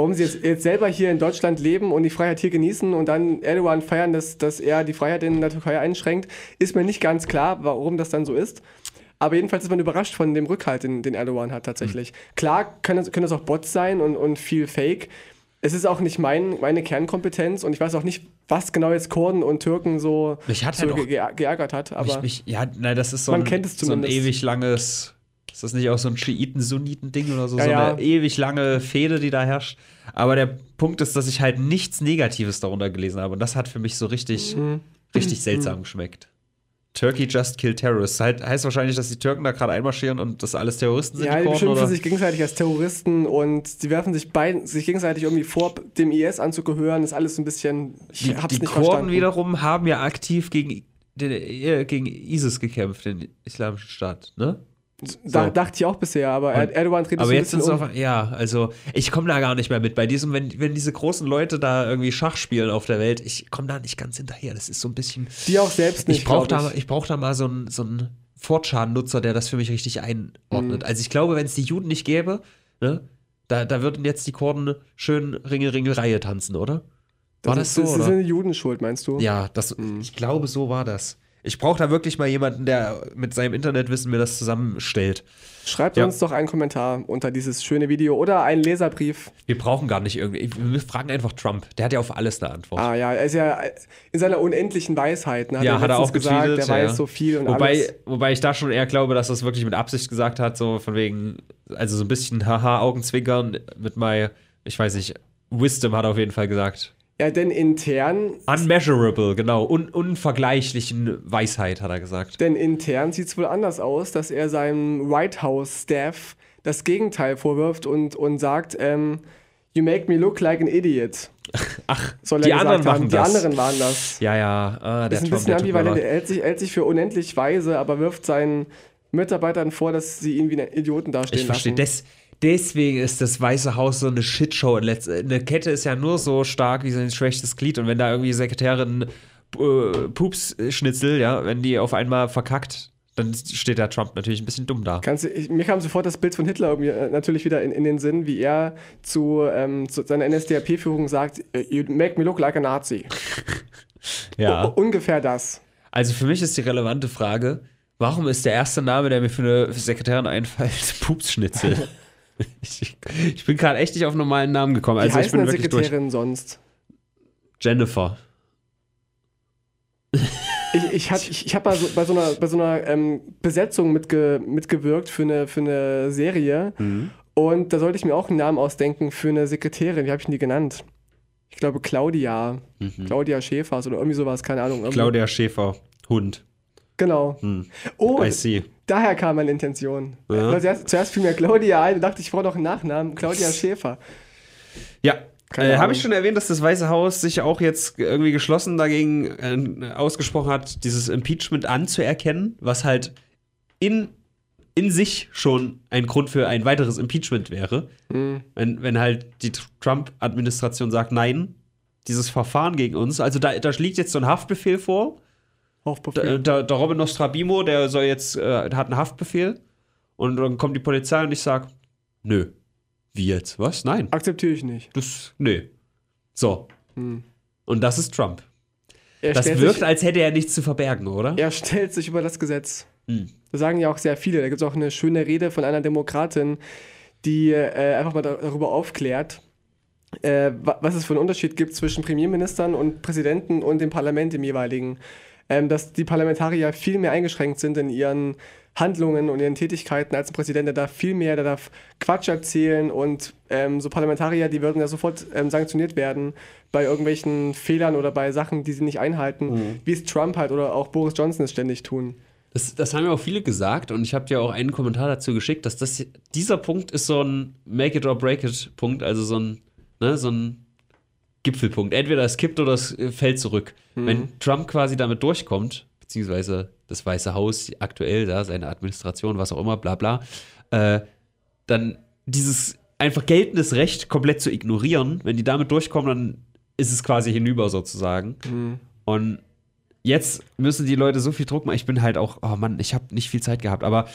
warum sie jetzt, jetzt selber hier in Deutschland leben und die Freiheit hier genießen und dann Erdogan feiern, dass, dass er die Freiheit in der Türkei einschränkt, ist mir nicht ganz klar, warum das dann so ist. Aber jedenfalls ist man überrascht von dem Rückhalt, den, den Erdogan hat tatsächlich. Mhm. Klar können, können das auch Bots sein und, und viel Fake. Es ist auch nicht mein, meine Kernkompetenz und ich weiß auch nicht, was genau jetzt Kurden und Türken so, mich hat so halt ge geärgert hat. Aber mich, mich, ja, nein, das ist so, man ein, kennt es so ein ewig langes ist das nicht auch so ein Schiiten-Sunniten-Ding oder so? Ja, so eine ja. ewig lange Fehde, die da herrscht. Aber der Punkt ist, dass ich halt nichts Negatives darunter gelesen habe. Und das hat für mich so richtig, mhm. richtig seltsam mhm. geschmeckt. Turkey just killed terrorists. Halt, heißt wahrscheinlich, dass die Türken da gerade einmarschieren und das alles Terroristen sind. Ja, die, die beschimpfen oder? sich gegenseitig als Terroristen und sie werfen sich, beid, sich gegenseitig irgendwie vor, dem IS anzugehören. Das ist alles so ein bisschen. Ich die, hab's die nicht Kurden verstanden. wiederum haben ja aktiv gegen, den, äh, gegen ISIS gekämpft, den Islamischen Staat, ne? Da, so. Dachte ich auch bisher, aber und, Erdogan dreht Aber jetzt sind es um. auf, ja, also ich komme da gar nicht mehr mit. Bei diesem, wenn, wenn diese großen Leute da irgendwie Schach spielen auf der Welt, ich komme da nicht ganz hinterher. Das ist so ein bisschen. Die auch selbst nicht. Ich brauche da, ich brauch da mal so ein, so ein 4chan-Nutzer, der das für mich richtig einordnet. Also ich glaube, wenn es die Juden nicht gäbe, ne, da, da würden jetzt die Kurden schön Ringel, Ringel, Reihe tanzen, oder? War das, so? Das oder? ist eine Judenschuld, meinst du? Ja, das, ich glaube, so war das. Ich brauche da wirklich mal jemanden, der mit seinem Internetwissen mir das zusammenstellt. Schreibt Ja. uns doch einen Kommentar unter dieses schöne Video oder einen Leserbrief. Wir brauchen gar nicht irgendwie. Wir fragen einfach Trump. Der hat ja auf alles eine Antwort. Ah ja, er ist ja in seiner unendlichen Weisheit. Ne? ja, hat er auch gesagt, der ja. weiß so viel und wobei, alles. wobei ich da schon eher glaube, dass er es wirklich mit Absicht gesagt hat, so von wegen, also so ein bisschen haha, Augenzwinkern mit my, ich weiß nicht, Wisdom hat er auf jeden Fall gesagt. Ja, denn intern, Unmeasurable, genau. Un unvergleichlichen Weisheit, hat er gesagt. denn intern sieht es wohl anders aus, dass er seinem White House Staff das Gegenteil vorwirft und, und sagt, ähm, you make me look like an idiot. Ach, Soll er die anderen machen haben. das. Die anderen waren das. Ja, ja, ah, der Das ist ein Trump, bisschen ambivalent. Er hält sich, hält sich für unendlich weise, aber wirft seinen Mitarbeitern vor, dass sie ihn wie einen Idioten dastehen Ich verstehe. lassen. Des, deswegen ist das Weiße Haus so eine Shitshow. Eine Kette ist ja nur so stark wie sein schwächstes Glied. Und wenn da irgendwie Sekretärin äh, Pups-Schnitzel, ja, wenn die auf einmal verkackt, dann steht der Trump natürlich ein bisschen dumm da. Kannst ich, mir kam sofort das Bild von Hitler äh, natürlich wieder in, in den Sinn, wie er zu, ähm, zu seiner NSDAP-Führung sagt, äh, you make me look like a Nazi. Ja. U- ungefähr das. Also für mich ist die relevante Frage, warum ist der erste Name, der mir für eine Sekretärin einfällt, Pupsschnitzel? ich, ich bin gerade echt nicht auf normalen Namen gekommen. Wie Also ich heißen bin denn wirklich durch. Sekretärin sonst? Jennifer. Ich, ich, hat- ich, ich habe bei so, bei so einer, bei so einer ähm, Besetzung mitge, mitgewirkt für eine, für eine Serie. Mhm. Und da sollte ich mir auch einen Namen ausdenken für eine Sekretärin. Wie habe ich denn die genannt? Ich glaube Claudia. Claudia Schäfers oder irgendwie sowas, keine Ahnung. Irgendwie- Mhm. Claudia Schäfer, Hund. Genau. Oh, I see. daher kam meine Intention. Ja. Zuerst, zuerst fiel mir Claudia ein und dachte, ich brauche noch einen Nachnamen. Claudia Schäfer. Ja. Äh, Habe ich schon erwähnt, dass das Weiße Haus sich auch jetzt irgendwie geschlossen dagegen äh, ausgesprochen hat, dieses Impeachment anzuerkennen, was halt in, in sich schon ein Grund für ein weiteres Impeachment wäre. Hm. Wenn, wenn halt die Trump-Administration sagt, nein, dieses Verfahren gegen uns, also da, da liegt jetzt so ein Haftbefehl vor. Haftbefehl. der, der Robin Nostrabimo, der soll jetzt, äh, hat einen Haftbefehl. Und dann kommt die Polizei und ich sag, nö. Wie jetzt? Was? Nein. Akzeptiere ich nicht. Das, nö. So. Hm. Und das ist Trump. Er Das wirkt, sich, als hätte er nichts zu verbergen, oder? er stellt sich über das Gesetz. Hm. Das sagen ja auch sehr viele. Da gibt es auch eine schöne Rede von einer Demokratin, die äh, einfach mal da- darüber aufklärt, äh, wa- was es für einen Unterschied gibt zwischen Premierministern und Präsidenten und dem Parlament im jeweiligen. Ähm, dass die Parlamentarier viel mehr eingeschränkt sind in ihren Handlungen und ihren Tätigkeiten als ein Präsident. Der darf viel mehr, der darf Quatsch erzählen und ähm, so Parlamentarier, die würden ja sofort ähm, sanktioniert werden bei irgendwelchen Fehlern oder bei Sachen, die sie nicht einhalten, wie es Trump halt oder auch Boris Johnson es ständig tun. Das, das haben ja auch viele gesagt und ich habe dir auch einen Kommentar dazu geschickt, dass das dieser Punkt ist so ein Make it or break it Punkt, also so ein, ne, so ein Gipfelpunkt. Entweder es kippt oder es äh, fällt zurück. Wenn Trump quasi damit durchkommt, beziehungsweise das Weiße Haus aktuell da, seine Administration, was auch immer, bla bla, äh, dann dieses einfach geltendes Recht komplett zu ignorieren, wenn die damit durchkommen, dann ist es quasi hinüber sozusagen. Und jetzt müssen die Leute so viel Druck machen. Ich bin halt auch, oh Mann, ich habe nicht viel Zeit gehabt, aber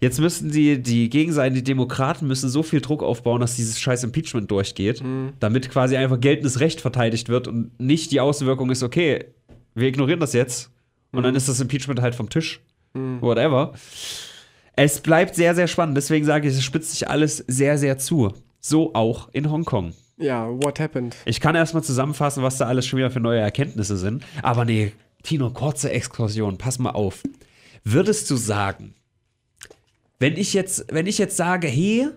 jetzt müssten die, die Gegenseite, die Demokraten müssen so viel Druck aufbauen, dass dieses scheiß Impeachment durchgeht, damit quasi einfach geltendes Recht verteidigt wird und nicht die Außenwirkung ist, okay, wir ignorieren das jetzt und dann ist das Impeachment halt vom Tisch. Whatever. Es bleibt sehr, sehr spannend. Deswegen sage ich, es spitzt sich alles sehr, sehr zu. So auch in Hongkong. Ja, what happened? Ich kann erstmal zusammenfassen, was da alles schon wieder für neue Erkenntnisse sind. Aber nee, Tino, kurze Exkursion, pass mal auf. Würdest du sagen, wenn ich jetzt, wenn ich jetzt sage, hey,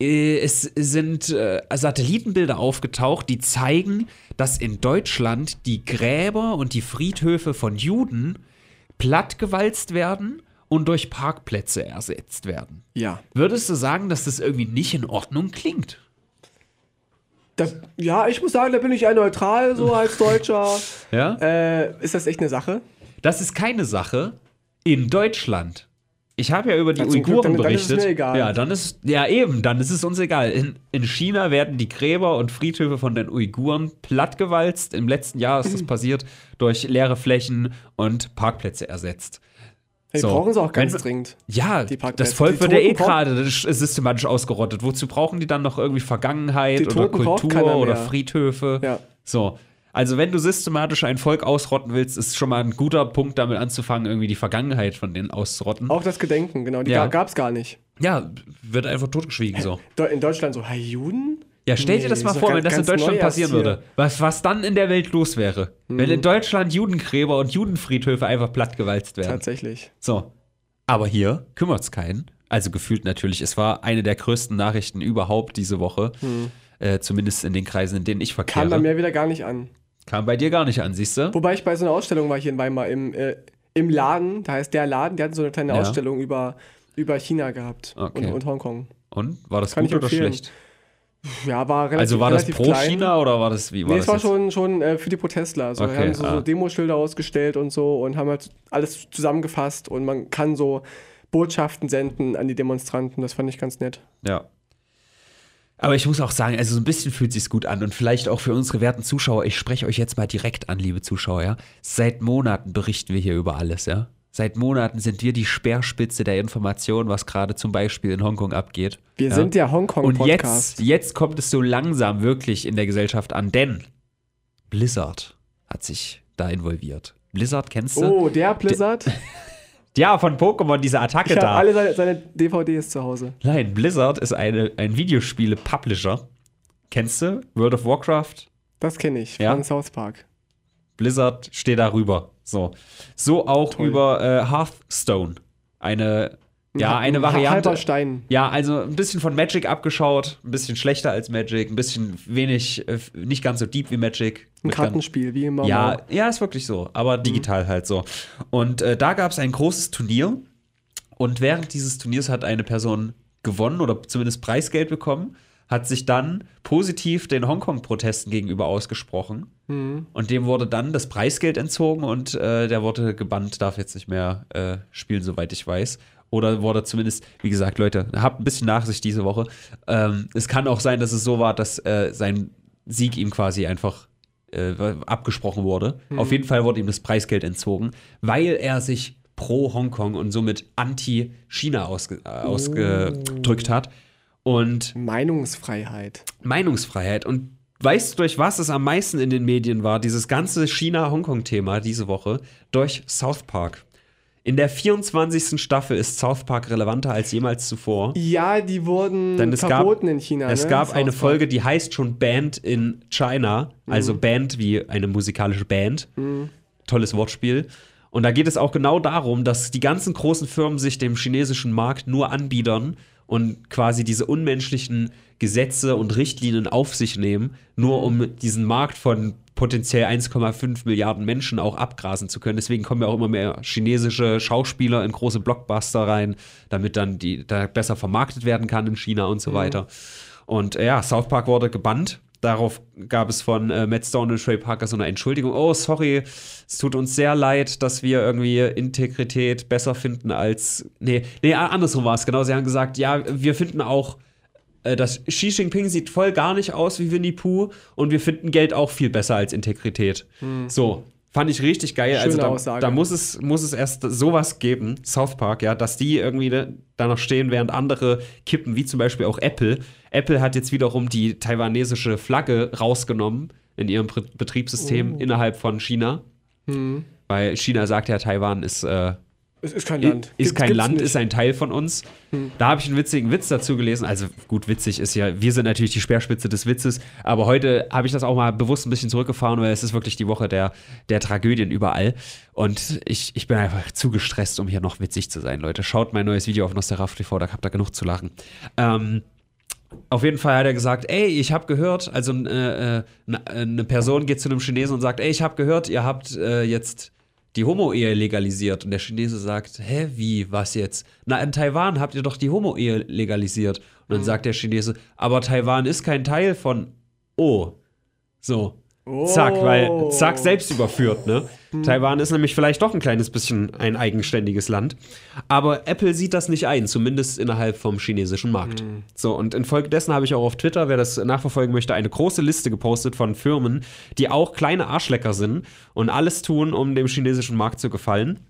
äh, es sind äh, Satellitenbilder aufgetaucht, die zeigen, dass in Deutschland die Gräber und die Friedhöfe von Juden plattgewalzt werden und durch Parkplätze ersetzt werden. Ja. Würdest du sagen, dass das irgendwie nicht in Ordnung klingt? Das, ja, ich muss sagen, da bin ich ja neutral, so als Deutscher. Ja? äh, ist das echt eine Sache? Das ist keine Sache in Deutschland. Ich habe ja über die Ja, zum Glück, Uiguren dann- dann ist es berichtet. mir egal. Ja, dann ist ja eben, dann ist es uns egal. In, in China werden die Gräber und Friedhöfe von den Uiguren plattgewalzt. Im letzten Jahr ist das passiert durch leere Flächen und Parkplätze ersetzt. Die So. brauchen sie auch ganz Wenn- dringend. Ja, das Volk Die wird ja eh gerade systematisch ausgerottet. Wozu brauchen die dann noch irgendwie Vergangenheit oder Kultur oder. Friedhöfe? Ja. So. Also, wenn du systematisch ein Volk ausrotten willst, ist schon mal ein guter Punkt, damit anzufangen, irgendwie die Vergangenheit von denen auszurotten. Auch das Gedenken, genau. Die Ja. gab es gar nicht. Ja, wird einfach totgeschwiegen so. In Deutschland so, hey, Juden? Ja, stell dir Nee, das mal vor, wenn das in Deutschland passieren hier. Mhm. würde. Was, was dann in der Welt los wäre. Wenn in Deutschland Judengräber und Judenfriedhöfe einfach plattgewalzt werden. Tatsächlich. So. Aber hier kümmert es keinen. Also gefühlt natürlich. Es war eine der größten Nachrichten überhaupt diese Woche. Äh, zumindest in den Kreisen, in denen ich Kam verkehre. bei mir wieder gar nicht an. Kam bei dir gar nicht an, siehst du? Wobei ich bei so einer Ausstellung war hier in Weimar im, äh, im Laden, da heißt der Laden, der hat so eine kleine Ja. Ausstellung über, über China gehabt Okay. und, und Hongkong. Und? War das Kann gut oder schlecht? Ja, war relativ Also war das relativ pro klein. China oder war das wie? War Nee, das es war jetzt? schon, schon äh, für die Protestler. Also, Okay, wir haben so, ah. so Demoschilder ausgestellt und so und haben halt alles zusammengefasst und man kann so Botschaften senden an die Demonstranten. Das fand ich ganz nett. Ja. Aber ich muss auch sagen, also so ein bisschen fühlt sich's gut an und vielleicht auch für unsere werten Zuschauer. Ich spreche euch jetzt mal direkt an, liebe Zuschauer. Ja? Seit Monaten berichten wir hier über alles, ja. Seit Monaten sind wir die Speerspitze der Information, was gerade zum Beispiel in Hongkong abgeht. Wir ja? sind der Und Hongkong-Podcast. jetzt, jetzt kommt es so langsam wirklich in der Gesellschaft an, denn Blizzard hat sich da involviert. Blizzard kennst du? Oh, der Blizzard. Ja, von Pokémon, diese Attacke Ich da. alle seine, seine DVDs zu Hause. Nein, Blizzard ist eine, ein Videospiele-Publisher. Kennst du? World of Warcraft? Das kenne ich Ja? von South Park. Blizzard steht darüber. So. So auch Toll. über äh, Hearthstone. Eine, ja, eine Ein Variante. Halber Stein. Ja, also ein bisschen von Magic abgeschaut, ein bisschen schlechter als Magic, ein bisschen wenig, äh, nicht ganz so deep wie Magic. Ein Kartenspiel, wie immer. Ja, ja, ist wirklich so, aber digital halt so. Und äh, da gab es ein großes Turnier und während dieses Turniers hat eine Person gewonnen oder zumindest Preisgeld bekommen, hat sich dann positiv den Hongkong-Protesten gegenüber ausgesprochen und dem wurde dann das Preisgeld entzogen und äh, der wurde gebannt, darf jetzt nicht mehr äh, spielen, soweit ich weiß. Oder wurde zumindest, wie gesagt, Leute, habt ein bisschen Nachsicht diese Woche. Ähm, es kann auch sein, dass es so war, dass äh, sein Sieg ihm quasi einfach äh, abgesprochen wurde. Auf jeden Fall wurde ihm das Preisgeld entzogen, weil er sich pro Hongkong und somit anti-China ausge äh, ausgedrückt hat. Und Meinungsfreiheit. Meinungsfreiheit. Und weißt du, durch was es am meisten in den Medien war, dieses ganze China-Hongkong-Thema diese Woche? Durch South Park. In der 24. Staffel ist South Park relevanter als jemals zuvor. Ja, die wurden Denn es gab, verboten in China. es ne? gab South eine Park. Folge, die heißt schon Band in China, also Band wie eine musikalische Band. Tolles Wortspiel. Und da geht es auch genau darum, dass die ganzen großen Firmen sich dem chinesischen Markt nur anbiedern und quasi diese unmenschlichen Gesetze und Richtlinien auf sich nehmen, nur um diesen Markt von potenziell 1,5 Milliarden Menschen auch abgrasen zu können. Deswegen kommen ja auch immer mehr chinesische Schauspieler in große Blockbuster rein, damit dann die da besser vermarktet werden kann in China und so weiter. Und ja, South Park wurde gebannt. Darauf gab es von äh, Matt Stone und Trey Parker so eine Entschuldigung. Oh, sorry, es tut uns sehr leid, dass wir irgendwie Integrität besser finden als. Nee, nee, andersrum war es. Genau, sie haben gesagt, ja, wir finden auch, äh, dass Xi Jinping sieht voll gar nicht aus wie Winnie Pooh und wir finden Geld auch viel besser als Integrität. So. Fand ich richtig geil. also Schöne da, Aussage. da muss es, muss es erst sowas geben, South Park, ja, dass die irgendwie da da noch stehen, während andere kippen, wie zum Beispiel auch Apple. Apple hat jetzt wiederum die taiwanesische Flagge rausgenommen in ihrem Betriebssystem innerhalb von China. Weil China sagt ja, Taiwan ist, äh, Es ist kein Land. ist Gibt's- kein gibt's Land, nicht. Hm. ist ein Teil von uns. Da habe ich einen witzigen Witz dazu gelesen. Also gut, witzig ist ja, wir sind natürlich die Speerspitze des Witzes, aber heute habe ich das auch mal bewusst ein bisschen zurückgefahren, weil es ist wirklich die Woche der, der Tragödien überall. Und ich, ich bin einfach zu gestresst, um hier noch witzig zu sein, Leute. Schaut mein neues Video auf Nosteraft TV, da habt ihr genug zu lachen. Ähm, auf jeden Fall hat er gesagt, ey, ich habe gehört, also äh, äh, ne- eine Person geht zu einem Chinesen und sagt, ey, ich habe gehört, ihr habt äh, jetzt die Homo-Ehe legalisiert. Und der Chinese sagt, hä, wie, was jetzt? Na, in Taiwan habt ihr doch die Homo-Ehe legalisiert. Und dann sagt der Chinese, aber Taiwan ist kein Teil von Oh. So. Zack, weil, zack, selbst überführt, ne? Taiwan ist nämlich vielleicht doch ein kleines bisschen ein eigenständiges Land. Aber Apple sieht das nicht ein, zumindest innerhalb vom chinesischen Markt. So, und infolgedessen habe ich auch auf Twitter, wer das nachverfolgen möchte, eine große Liste gepostet von Firmen, die auch kleine Arschlecker sind und alles tun, um dem chinesischen Markt zu gefallen.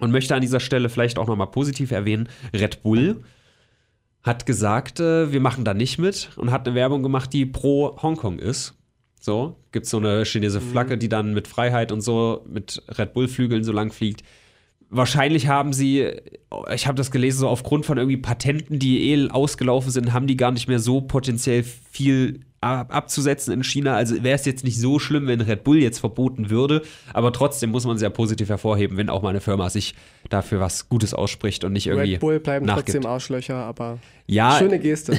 Und möchte an dieser Stelle vielleicht auch nochmal positiv erwähnen, Red Bull hat gesagt, äh, wir machen da nicht mit und hat eine Werbung gemacht, die pro Hongkong ist. So, gibt es so eine chinesische Flagge, die dann mit Freiheit und so, mit Red Bull-Flügeln so lang fliegt. Wahrscheinlich haben sie, ich habe das gelesen, so aufgrund von irgendwie Patenten, die eh ausgelaufen sind, haben die gar nicht mehr so potenziell viel ab abzusetzen in China. Also wäre es jetzt nicht so schlimm, wenn Red Bull jetzt verboten würde, aber trotzdem muss man sehr positiv hervorheben, wenn auch mal eine Firma sich dafür was Gutes ausspricht und nicht irgendwie Red Bull bleiben nachgibt. trotzdem Arschlöcher, aber Ja, schöne Geste.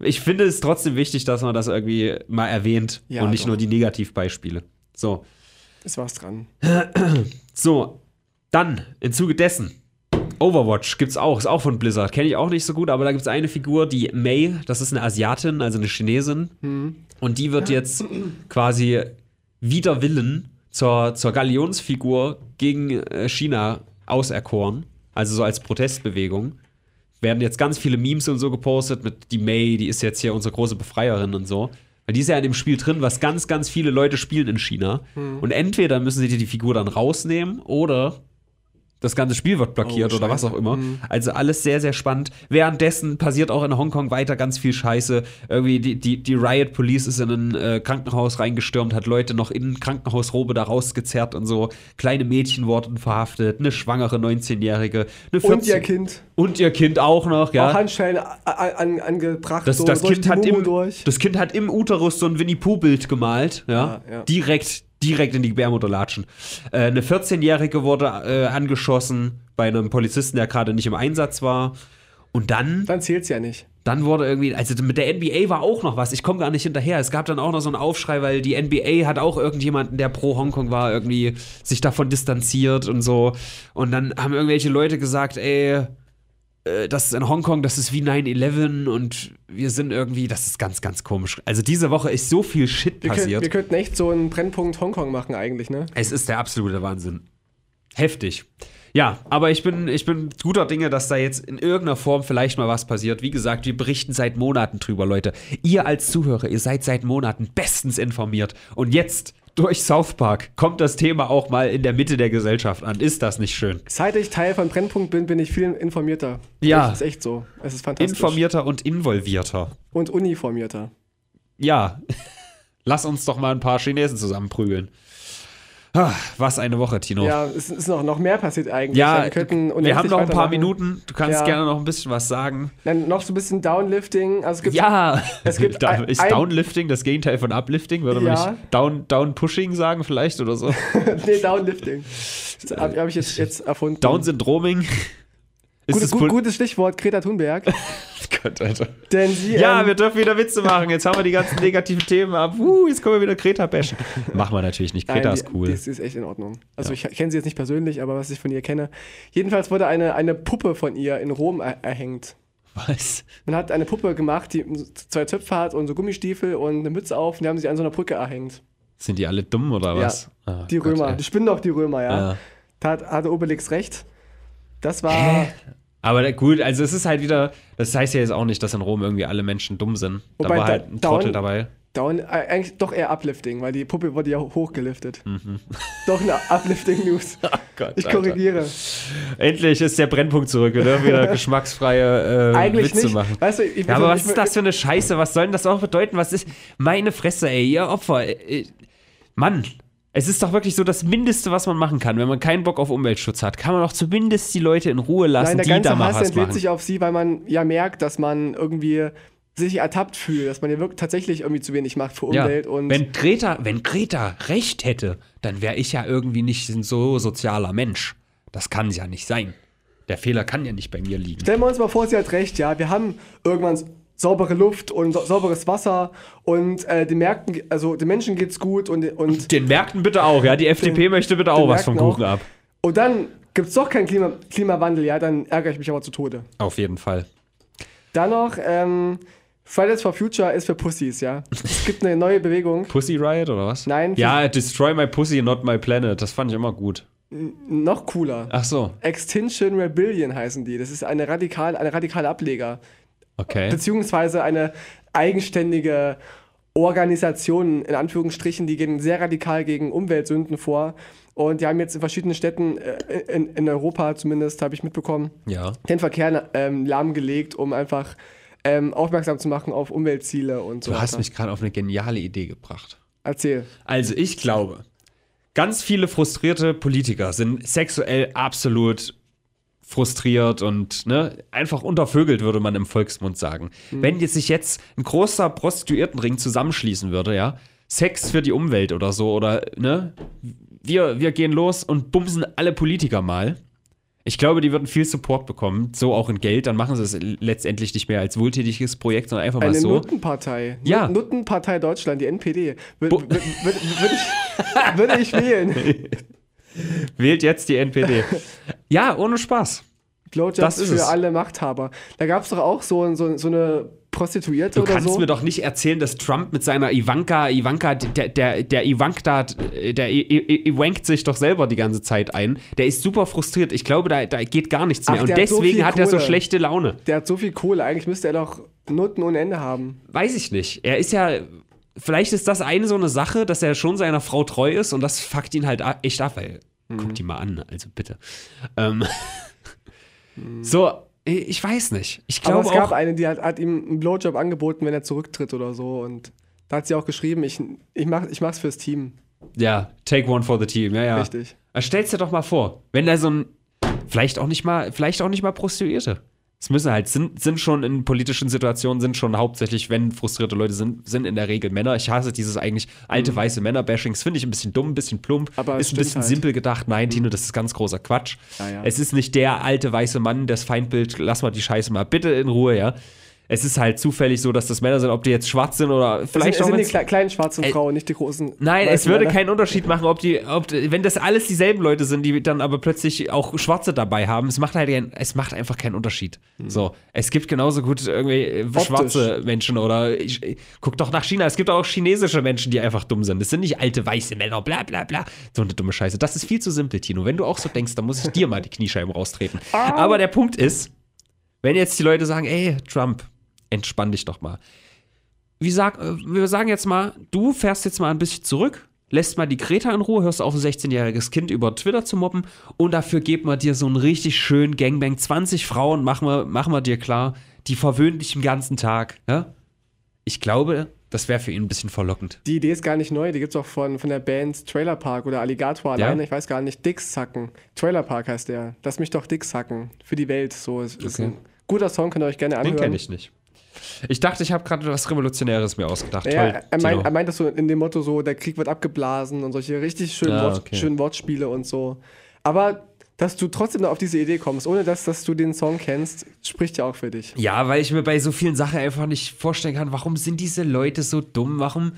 Ich finde es trotzdem wichtig, dass man das irgendwie mal erwähnt Ja, und nicht doch. nur die Negativbeispiele. So, Ist was dran. so, dann im Zuge dessen. Overwatch gibt's auch, ist auch von Blizzard. Kenne ich auch nicht so gut, aber da gibt's eine Figur, die Mei, das ist eine Asiatin, also eine Chinesin. Und die wird jetzt quasi wider Willen zur, zur Galionsfigur gegen äh, China auserkoren. Also so als Protestbewegung. Werden jetzt ganz viele Memes und so gepostet mit die Mei, die ist jetzt hier unsere große Befreierin und so. Weil die ist ja in dem Spiel drin, was ganz, ganz viele Leute spielen in China. Und entweder müssen sie dir die Figur dann rausnehmen oder das ganze Spiel wird blockiert Oh, oder was auch immer. Also alles sehr, sehr spannend. Währenddessen passiert auch in Hongkong weiter ganz viel Scheiße. Irgendwie die, die, die Riot Police ist in ein äh, Krankenhaus reingestürmt, hat Leute noch in Krankenhausrobe da rausgezerrt und so. Kleine Mädchen wurden verhaftet, eine schwangere 19-Jährige, eine 14 Und ihr Kind. Und ihr Kind auch noch, ja. Auch Handschellen an, angebracht. Das, so das, kind hat im, durch. das Kind hat im Uterus so ein Winnie-Pooh-Bild gemalt, ja. Ja, ja. Direkt, direkt in die Gebärmutter latschen. Äh, eine 14-Jährige wurde äh, angeschossen bei einem Polizisten, der gerade nicht im Einsatz war. Und dann, Dann zählt's ja nicht. dann wurde irgendwie, also mit der NBA war auch noch was. Ich komme gar nicht hinterher. Es gab dann auch noch so einen Aufschrei, weil die NBA hat auch irgendjemanden, der pro Hongkong war, irgendwie sich davon distanziert und so. Und dann haben irgendwelche Leute gesagt, ey, das ist in Hongkong, das ist wie 9-11 und wir sind irgendwie, das ist ganz, ganz komisch. Also diese Woche ist so viel Shit Wir, passiert. wir könnten echt so einen Brennpunkt Hongkong machen eigentlich, ne? Es ist der absolute Wahnsinn. Heftig. Ja, aber ich bin, ich bin guter Dinge, dass da jetzt in irgendeiner Form vielleicht mal was passiert. Wie gesagt, wir berichten seit Monaten drüber, Leute. Ihr als Zuhörer, ihr seid seit Monaten bestens informiert. Und jetzt durch South Park kommt das Thema auch mal in der Mitte der Gesellschaft an. Ist das nicht schön? Seit ich Teil von Brennpunkt bin, bin ich viel informierter. Ja. Das ist echt so. Es ist fantastisch. Informierter und involvierter. Und uniformierter. Ja, lass uns doch mal ein paar Chinesen zusammenprügeln. Ah, Was eine Woche, Tino. Ja, es ist noch, noch mehr passiert eigentlich. Ja, wir, könnten wir haben noch ein paar. Minuten. Du kannst Ja. gerne noch ein bisschen was sagen. Dann noch so ein bisschen Downlifting. Also es gibt Ja, Es gibt da, ist ein- Downlifting das Gegenteil von Uplifting? Würde man Ja. nicht Down, Down-Pushing sagen vielleicht oder so? nee, Downlifting. Das habe hab ich jetzt, jetzt erfunden. Down-Syndroming? Ist Gutes, das gut, gutes Stichwort, Greta Thunberg. Gott, Alter. Denn sie. Ja, ähm, wir dürfen wieder Witze machen. Jetzt haben wir die ganzen negativen Themen ab. Uh, jetzt können wir wieder Greta bashen. Machen wir natürlich nicht. Greta Nein, ist die- cool. Die ist, ist echt in Ordnung. Also ich kenne sie jetzt nicht persönlich, aber was ich von ihr kenne. Jedenfalls wurde eine, eine Puppe von ihr in Rom er erhängt. Was? Man hat eine Puppe gemacht, die zwei Zöpfe hat und so Gummistiefel und eine Mütze auf und die haben sie an so einer Brücke erhängt. Sind die alle dumm oder Ja, was? Ah, Die Gott, Römer, ey. die spinnen doch die Römer, ja. Ja. Da hat, hatte Obelix recht. Das war. Aber da- gut, also es ist halt wieder, das heißt ja jetzt auch nicht, dass in Rom irgendwie alle Menschen dumm sind. Wobei da war halt ein down- Trottel dabei. Down, äh, eigentlich doch eher Uplifting, weil die Puppe wurde ja hochgeliftet. Mhm. Doch eine Uplifting-News. Gott, Ich Alter. korrigiere. Endlich ist der Brennpunkt zurück, wir dürfen wieder geschmacksfreie äh, Eigentlich Witze nicht. machen. Weißt du, ich Ja, aber was ist das für eine Scheiße? Was soll denn das auch bedeuten? Was ist meine Fresse, ey, ihr Opfer? Äh, äh, Mann, es ist doch wirklich so das Mindeste, was man machen kann, wenn man keinen Bock auf Umweltschutz hat. Kann man doch zumindest die Leute in Ruhe lassen, Nein, der die ganze da mal Hass was entlädt machen. sich auf sie, weil man ja merkt, dass man irgendwie sich ertappt fühlt, dass man ja wirklich tatsächlich irgendwie zu wenig macht für Ja, Umwelt und wenn Greta, wenn Greta recht hätte, dann wäre ich ja irgendwie nicht ein so sozialer Mensch. Das kann ja nicht sein. Der Fehler kann ja nicht bei mir liegen. stellen wir uns mal vor, sie hat recht, ja, wir haben irgendwann saubere Luft und sa sauberes Wasser und äh, den Märkten, also den Menschen geht's gut und, und, Den Märkten bitte auch, ja. Die FDP möchte bitte auch den was vom Kuchen auch. ab. und dann gibt's doch keinen Klima Klimawandel, ja, dann ärgere ich mich aber zu Tode. Auf jeden Fall. Dann noch, ähm, Fridays for Future ist für Pussys, ja. Es gibt eine neue Bewegung. Pussy Riot oder was? Nein, Ja, Destroy My Pussy, Not My Planet. Das fand ich immer gut. Noch cooler. Ach so, Extinction Rebellion heißen die. Das ist eine radikal, eine radikale Ableger. Okay. Beziehungsweise eine eigenständige Organisationen, in Anführungsstrichen, die gehen sehr radikal gegen Umweltsünden vor. Und die haben jetzt in verschiedenen Städten, äh, in, in Europa zumindest, habe ich mitbekommen, Ja. den Verkehr ähm, lahmgelegt, um einfach ähm, aufmerksam zu machen auf Umweltziele und so Du hast weiter. mich gerade auf eine geniale Idee gebracht. Erzähl. Also ich glaube, ganz viele frustrierte Politiker sind sexuell absolut frustriert und ne, einfach untervögelt, würde man im Volksmund sagen. Wenn jetzt sich jetzt ein großer Prostituiertenring zusammenschließen würde, ja, Sex für die Umwelt oder so, oder ne, wir, wir gehen los und bumsen alle Politiker mal. Ich glaube, die würden viel Support bekommen, so auch in Geld. Dann machen sie es letztendlich nicht mehr als wohltätiges Projekt, sondern einfach mal Eine so. Nuttenpartei. Ja. Nut- Nuttenpartei Deutschland, die NPD. Würde ich, würde ich wählen. Wählt jetzt die NPD. ja, ohne Spaß. Blowjobs Das ist für es. alle Machthaber. Da gab es doch auch so, so, so eine Prostituierte Du oder kannst so. mir doch nicht erzählen, dass Trump mit seiner Ivanka, Ivanka, der, der, der Ivanka, der Iwankt sich doch selber die ganze Zeit ein. Der ist super frustriert. Ich glaube, da, da geht gar nichts Ach, mehr. Und der hat so deswegen hat er so schlechte Laune. Der hat so viel Kohle, eigentlich müsste er doch Nutten ohne Ende haben. Weiß ich nicht. Er ist ja. Vielleicht ist das eine so eine Sache, dass er schon seiner Frau treu ist und das fuckt ihn halt echt ab, weil. Guck die mal an, also bitte. Ähm, so, ich weiß nicht. Ich Aber glaube es gab eine, die hat, hat ihm einen Blowjob angeboten, wenn er zurücktritt oder so. Und da hat sie auch geschrieben, ich, ich, mach, ich mach's fürs Team. Ja, take one for the team, ja, ja. Richtig. Aber Stell's dir doch mal vor, wenn da so ein, vielleicht auch nicht mal, vielleicht auch nicht mal Prostituierte. Es müssen halt, sind, sind schon in politischen Situationen, sind schon hauptsächlich, wenn frustrierte Leute sind, sind in der Regel Männer. Ich hasse dieses eigentlich alte weiße Männer-Bashing. Das finde ich ein bisschen dumm, ein bisschen plump, Mhm. Aber ist ein bisschen halt. Mhm. simpel gedacht. Nein, Tino, das ist ganz großer Quatsch. Ja, ja. Es ist nicht der alte weiße Mann, das Feindbild, lass mal die Scheiße mal bitte in Ruhe, ja. Es ist halt zufällig so, dass das Männer sind, ob die jetzt schwarz sind oder Es vielleicht sind, es auch sind die kleinen schwarzen Ey, Frauen, nicht die großen. Nein, es würde Männer. keinen Unterschied machen, ob die, ob, wenn das alles dieselben Leute sind, die dann aber plötzlich auch Schwarze dabei haben. Es macht halt, es macht einfach keinen Unterschied. So, es gibt genauso gut irgendwie äh, Optisch. schwarze Menschen oder ich, ich, guck doch nach China. Es gibt auch chinesische Menschen, die einfach dumm sind. Es sind nicht alte weiße Männer, bla bla bla. So eine dumme Scheiße. Das ist viel zu simpel, Tino. Wenn du auch so denkst, dann muss ich dir mal die Kniescheiben raustreten. Aber der Punkt ist, wenn jetzt die Leute sagen, ey, Trump, entspann dich doch mal wie sag, äh, wir sagen jetzt mal, du fährst jetzt mal ein bisschen zurück, lässt mal die Greta in Ruhe, hörst auf ein 16-jähriges Kind über Twitter zu mobben und dafür geben wir dir so einen richtig schönen Gangbang. 20 Frauen machen wir, machen wir dir klar, die verwöhnen dich den ganzen Tag. Ja? Ich glaube, das wäre für ihn ein bisschen verlockend. Die Idee ist gar nicht neu, die gibt's auch von, von der Band Trailer Park oder Alligator Ja? alleine, ich weiß gar nicht. Dicks hacken. Trailer Park heißt der. Lass mich doch Dicks hacken. Für die Welt. So ist, ist Okay. ein guter Song, könnt ihr euch gerne Den anhören. kenne ich nicht. Ich dachte, ich habe gerade was Revolutionäres mir ausgedacht. Ja, Toll. er, meint, er meint das so in dem Motto so, der Krieg wird abgeblasen und solche richtig schönen, Ah, Wort, okay. schönen Wortspiele und so. Aber dass du trotzdem noch auf diese Idee kommst, ohne dass, dass du den Song kennst, spricht ja auch für dich. Ja, weil ich mir bei so vielen Sachen einfach nicht vorstellen kann, warum sind diese Leute so dumm? Warum,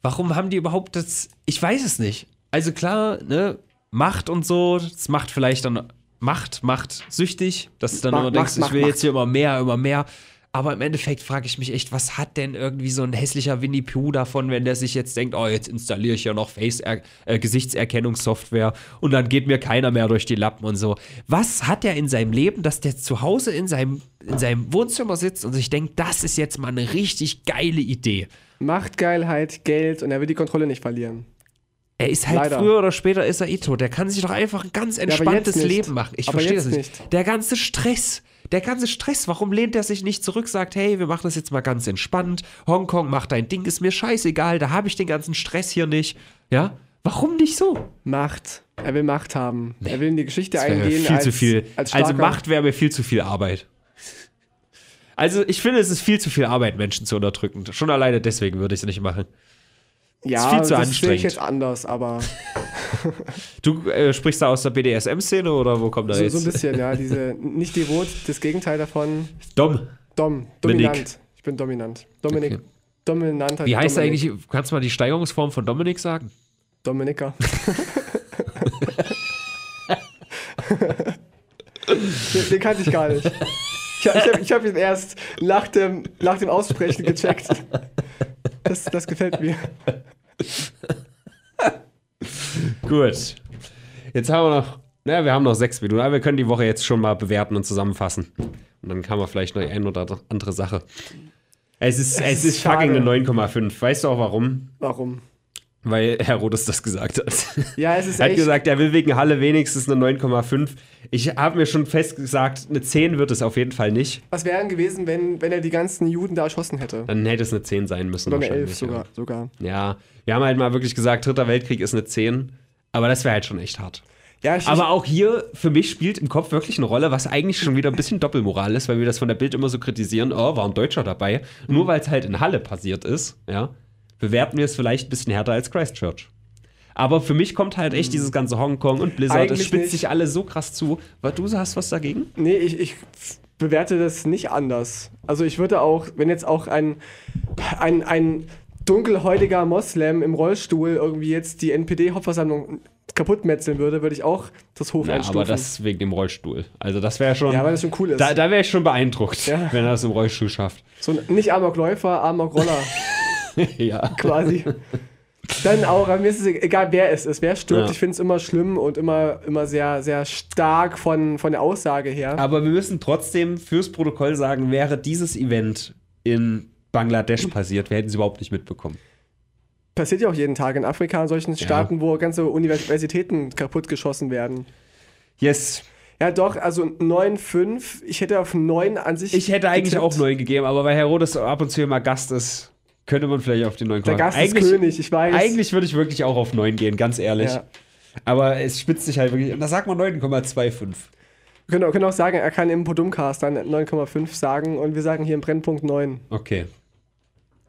warum haben die überhaupt das? Ich weiß es nicht. Also klar, ne, Macht und so, das macht vielleicht dann Macht, macht süchtig, dass du dann Macht, immer denkst, Macht, ich will Macht, jetzt hier immer mehr, immer mehr. Aber im Endeffekt frage ich mich echt, was hat denn irgendwie so ein hässlicher Winnie Pooh davon, wenn der sich jetzt denkt, oh, jetzt installiere ich ja noch Face äh, Gesichtserkennungssoftware und dann geht mir keiner mehr durch die Lappen und so. Was hat er in seinem Leben, dass der zu Hause in seinem, in seinem Wohnzimmer sitzt und sich denkt, das ist jetzt mal eine richtig geile Idee? Machtgeilheit, Geld und er will die Kontrolle nicht verlieren. Er ist halt Leider. früher oder später ist er eh tot. Der kann sich doch einfach ein ganz entspanntes nicht. Leben machen. Ich verstehe das nicht. nicht. Der ganze Stress. Der ganze Stress, warum lehnt er sich nicht zurück, sagt, hey, wir machen das jetzt mal ganz entspannt. Hongkong, mach dein Ding, ist mir scheißegal, da habe ich den ganzen Stress hier nicht. Ja? Warum nicht so? Macht. Er will Macht haben. Er will in die Geschichte Das eingehen. viel als, zu viel. Als also Macht wäre mir viel zu viel Arbeit. Also ich finde, es ist viel zu viel Arbeit, Menschen zu unterdrücken. Schon alleine deswegen würde ich es nicht machen. Ja, ist viel zu das sehe anstrengend. ich jetzt anders, aber Du äh, sprichst da aus der BDSM-Szene oder wo kommt da so, jetzt? so ein bisschen, ja. Diese, nicht devot, das Gegenteil davon. Dom. Dom, dominant. Ich bin dominant. Dominik, Okay. dominanter Wie heißt Dominik. eigentlich, kannst du mal die Steigerungsform von Dominik sagen? Dominika. den, den kannte ich gar nicht. Ich, ich habe hab ihn erst nach dem, nach dem Aussprechen gecheckt. Das, das gefällt mir. Gut. Jetzt haben wir noch, naja, wir haben noch sechs Minuten, aber wir können die Woche jetzt schon mal bewerten und zusammenfassen. Und dann kann man vielleicht noch eine oder andere Sache. Es ist, es ist ist fucking eine 9,5. Weißt du auch warum? Warum? Weil Herr Rodes das gesagt hat. Ja, es ist Er hat echt. gesagt, er will wegen Halle wenigstens eine 9,5. Ich habe mir schon fest gesagt, eine 10 wird es auf jeden Fall nicht. was wäre denn gewesen, wenn, wenn er die ganzen Juden da erschossen hätte? Dann hätte es eine 10 sein müssen. Oder eine wahrscheinlich, 11 sogar. sogar. Ja. ja, wir haben halt mal wirklich gesagt, Dritter Weltkrieg ist eine 10. Aber das wäre halt schon echt hart. Ja, Aber auch hier, für mich spielt im Kopf wirklich eine Rolle, was eigentlich schon wieder ein bisschen Doppelmoral ist, weil wir das von der Bild immer so kritisieren, oh, war ein Deutscher dabei. Nur weil es halt in Halle passiert ist, ja, bewerten wir es vielleicht ein bisschen härter als Christchurch. Aber für mich kommt halt echt dieses ganze Hongkong und Blizzard, es spitzt nicht. sich alle so krass zu. Du hast was dagegen? Nee, ich, ich bewerte das nicht anders. Also ich würde auch, wenn jetzt auch ein, ein, ein dunkelhäutiger Moslem im Rollstuhl irgendwie jetzt die NPD-Hauptversammlung kaputtmetzeln würde, würde ich auch das Hof Ja, einstufen. aber das wegen dem Rollstuhl. Also das wäre schon. Ja, weil das schon cool ist. Da, da wäre ich schon beeindruckt, Ja. wenn er das im Rollstuhl schafft. so ein, nicht Amokläufer, Amokroller ja. quasi. Dann auch, mir ist es egal, wer es ist, wer stirbt. Ja. Ich finde es immer schlimm und immer, immer sehr, sehr stark von, von der Aussage her. Aber wir müssen trotzdem fürs Protokoll sagen, wäre dieses Event in Bangladesch passiert, wir hätten es überhaupt nicht mitbekommen. Passiert ja auch jeden Tag in Afrika, in solchen Staaten, wo ganze Universitäten kaputtgeschossen werden. Yes. Ja, doch, also 9,5. Ich hätte auf 9 an sich. Ich hätte eigentlich getippt. auch 9 gegeben, aber weil Herodes ab und zu immer Gast ist, könnte man vielleicht auf die 9 Der kommen. Gast eigentlich, ist König, ich weiß. Eigentlich würde ich wirklich auch auf 9 gehen, ganz ehrlich. Ja. Aber es spitzt sich halt wirklich. Und da sagt man 9,25. Wir können, auch- können auch sagen, er kann im Podumcast dann 9,5 sagen und wir sagen hier im Brennpunkt 9. Okay.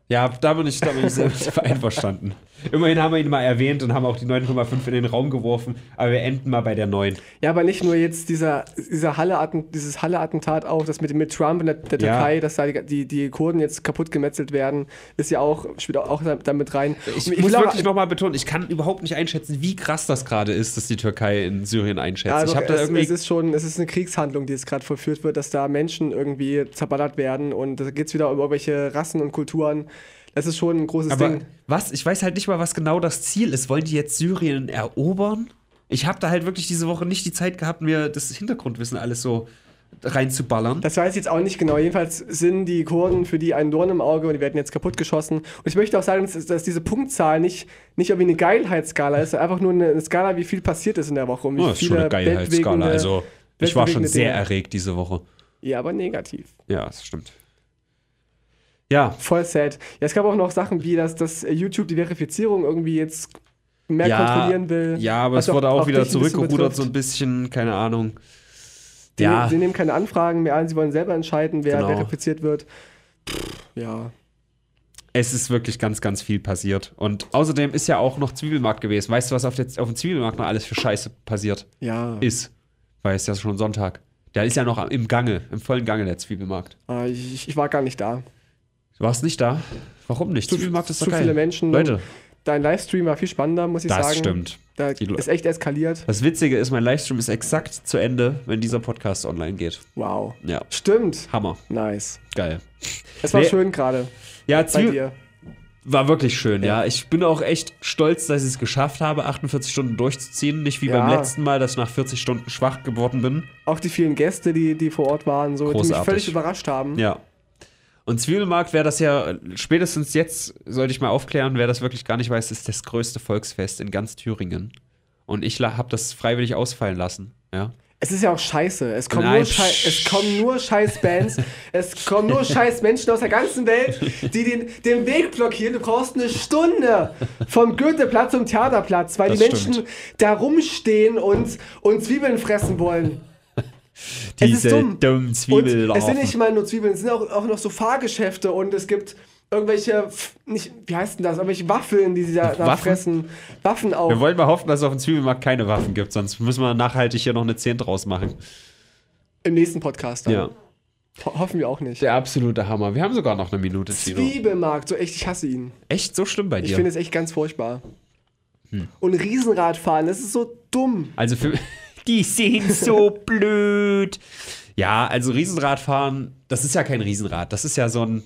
Ja, da bin ich, da bin ich sehr einverstanden. Immerhin haben wir ihn mal erwähnt und haben auch die 9,5 in den Raum geworfen, aber wir enden mal bei der 9. Ja, aber nicht nur jetzt dieser, dieser Halle dieses Halle-Attentat auch, das mit, mit Trump in der, der Ja. Türkei, dass da die, die, Kurden jetzt kaputt gemetzelt werden, ist ja auch, spielt auch da- damit rein. Ich, Und muss wirklich nochmal betonen, ich kann überhaupt nicht einschätzen, wie krass das gerade ist, dass die Türkei in Syrien einschätzt. Ja, ich habe da es, irgendwie. es ist schon, es ist eine Kriegshandlung, die jetzt gerade vollführt wird, dass da Menschen irgendwie zerballert werden und da geht es wieder um irgendwelche Rassen und Kulturen. Das ist schon ein großes aber Ding. was? Ich weiß halt nicht mal, was genau das Ziel ist. Wollen die jetzt Syrien erobern? Ich habe da halt wirklich diese Woche nicht die Zeit gehabt, mir das Hintergrundwissen alles so reinzuballern. Das weiß ich jetzt auch nicht genau. Jedenfalls sind die Kurden für die ein Dorn im Auge und die werden jetzt kaputtgeschossen. Und ich möchte auch sagen, dass, dass diese Punktzahl nicht, nicht irgendwie eine Geilheitsskala ist, sondern einfach nur eine, Skala, wie viel passiert ist in der Woche. Und wie Oh, das ist schon eine Geilheitsskala. Also, ich war schon sehr Dinge. erregt diese Woche. Ja, aber negativ. Ja, das stimmt. Ja, Voll sad. Ja, es gab auch noch Sachen wie, dass, dass YouTube die Verifizierung irgendwie jetzt mehr ja, kontrollieren will. Ja, aber es wurde auch, wieder ein bisschen zurückgerudert, so ein bisschen, keine Ahnung. Die, ja, sie nehmen keine Anfragen mehr an, sie wollen selber entscheiden, wer Genau. verifiziert wird. Pff, ja. es ist wirklich ganz, ganz viel passiert. Und außerdem ist ja auch noch Zwiebelmarkt gewesen. Weißt du, was auf, der, auf dem Zwiebelmarkt noch alles für Scheiße passiert Ja. ist? Weil es ja schon Sonntag. Der ist ja noch im Gange, im vollen Gange, der Zwiebelmarkt. Ah, ich, ich war gar nicht da. Du warst nicht da? Warum nicht? Zu- Zwiebelmarkt ist zu geil. viele Menschen. Leute, Dein Livestream war viel spannender, muss ich das sagen. stimmt. Da ist echt eskaliert. Das Witzige ist, mein Livestream ist exakt zu Ende, wenn dieser Podcast online geht. Wow. Ja, Stimmt. Hammer. Nice. Geil. Es war Nee. schön gerade Ja, bei dir. war wirklich schön, ja. Ja. Ich bin auch echt stolz, dass ich es geschafft habe, 48 Stunden durchzuziehen. Nicht wie Ja. beim letzten Mal, dass ich nach 40 Stunden schwach geworden bin. Auch die vielen Gäste, die, die vor Ort waren, so, die mich völlig überrascht haben. Ja. Und Zwiebelmarkt wäre das ja, spätestens jetzt, sollte ich mal aufklären, wer das wirklich gar nicht weiß, ist das größte Volksfest in ganz Thüringen. Und ich habe das freiwillig ausfallen lassen, ja. Es ist ja auch scheiße. Es kommen, Nein, nur, Schei es kommen nur scheiß Bands, es kommen nur scheiß Menschen aus der ganzen Welt, die den, den Weg blockieren. Du brauchst eine Stunde vom Goetheplatz zum Theaterplatz, weil Das die Menschen stimmt. da rumstehen und, und Zwiebeln fressen wollen. Diese dumm. dummen Und es sind nicht mal nur Zwiebeln, es sind auch, auch noch so Fahrgeschäfte und es gibt irgendwelche, nicht, wie heißt denn das, irgendwelche Waffeln, die sie da, da Waffen? fressen. Waffen auch. Wir wollen mal hoffen, dass es auf dem Zwiebelmarkt keine Waffen gibt, sonst müssen wir nachhaltig hier noch eine 10 draus machen. Im nächsten Podcast dann. Ja. Ho hoffen wir auch nicht. Der absolute Hammer. Wir haben sogar noch eine Minute. Zwiebelmarkt, so echt, ich hasse ihn. Echt so schlimm bei Ich dir? finde es echt ganz furchtbar. Hm. Und Riesenradfahren, das ist so dumm. Also für. Die sind so blöd. Ja, also Riesenradfahren, das ist ja kein Riesenrad. Das ist ja so ein.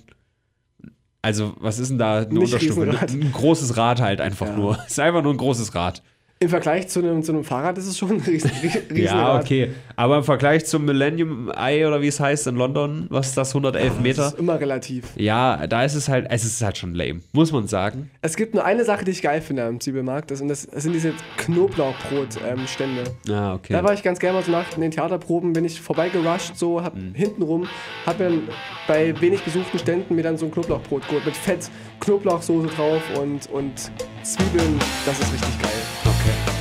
Also, was ist denn da eine Nicht Unterstufe? Ein großes Rad halt einfach Ja. nur. Es ist einfach nur ein großes Rad. Im Vergleich zu einem, zu einem Fahrrad ist es schon ein riesen, riesen Ja, okay. Aber im Vergleich zum Millennium Eye oder wie es heißt in London, was ist das, 111 Das Meter? ist immer relativ. Ja, da ist es halt, es ist halt schon lame, muss man sagen. Es gibt nur eine Sache, die ich geil finde am Zwiebelmarkt. Das, und das, das sind diese Knoblauchbrot-Stände. Ah, okay. Da war ich ganz gerne mal so nach den Theaterproben, bin ich vorbeigerusht, so hab Mhm. hintenrum, hab mir bei wenig besuchten Ständen mir dann so ein Knoblauchbrot geholt mit Fett, Knoblauchsoße drauf und, und Zwiebeln. Das ist richtig geil.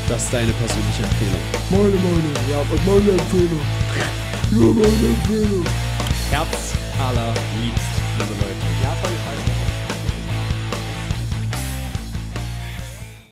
Das ist deine persönliche Empfehlung. Meine Meinung, ja, und meine Empfehlung. Ja, meine Empfehlung. Herz allerliebst, liebe Leute.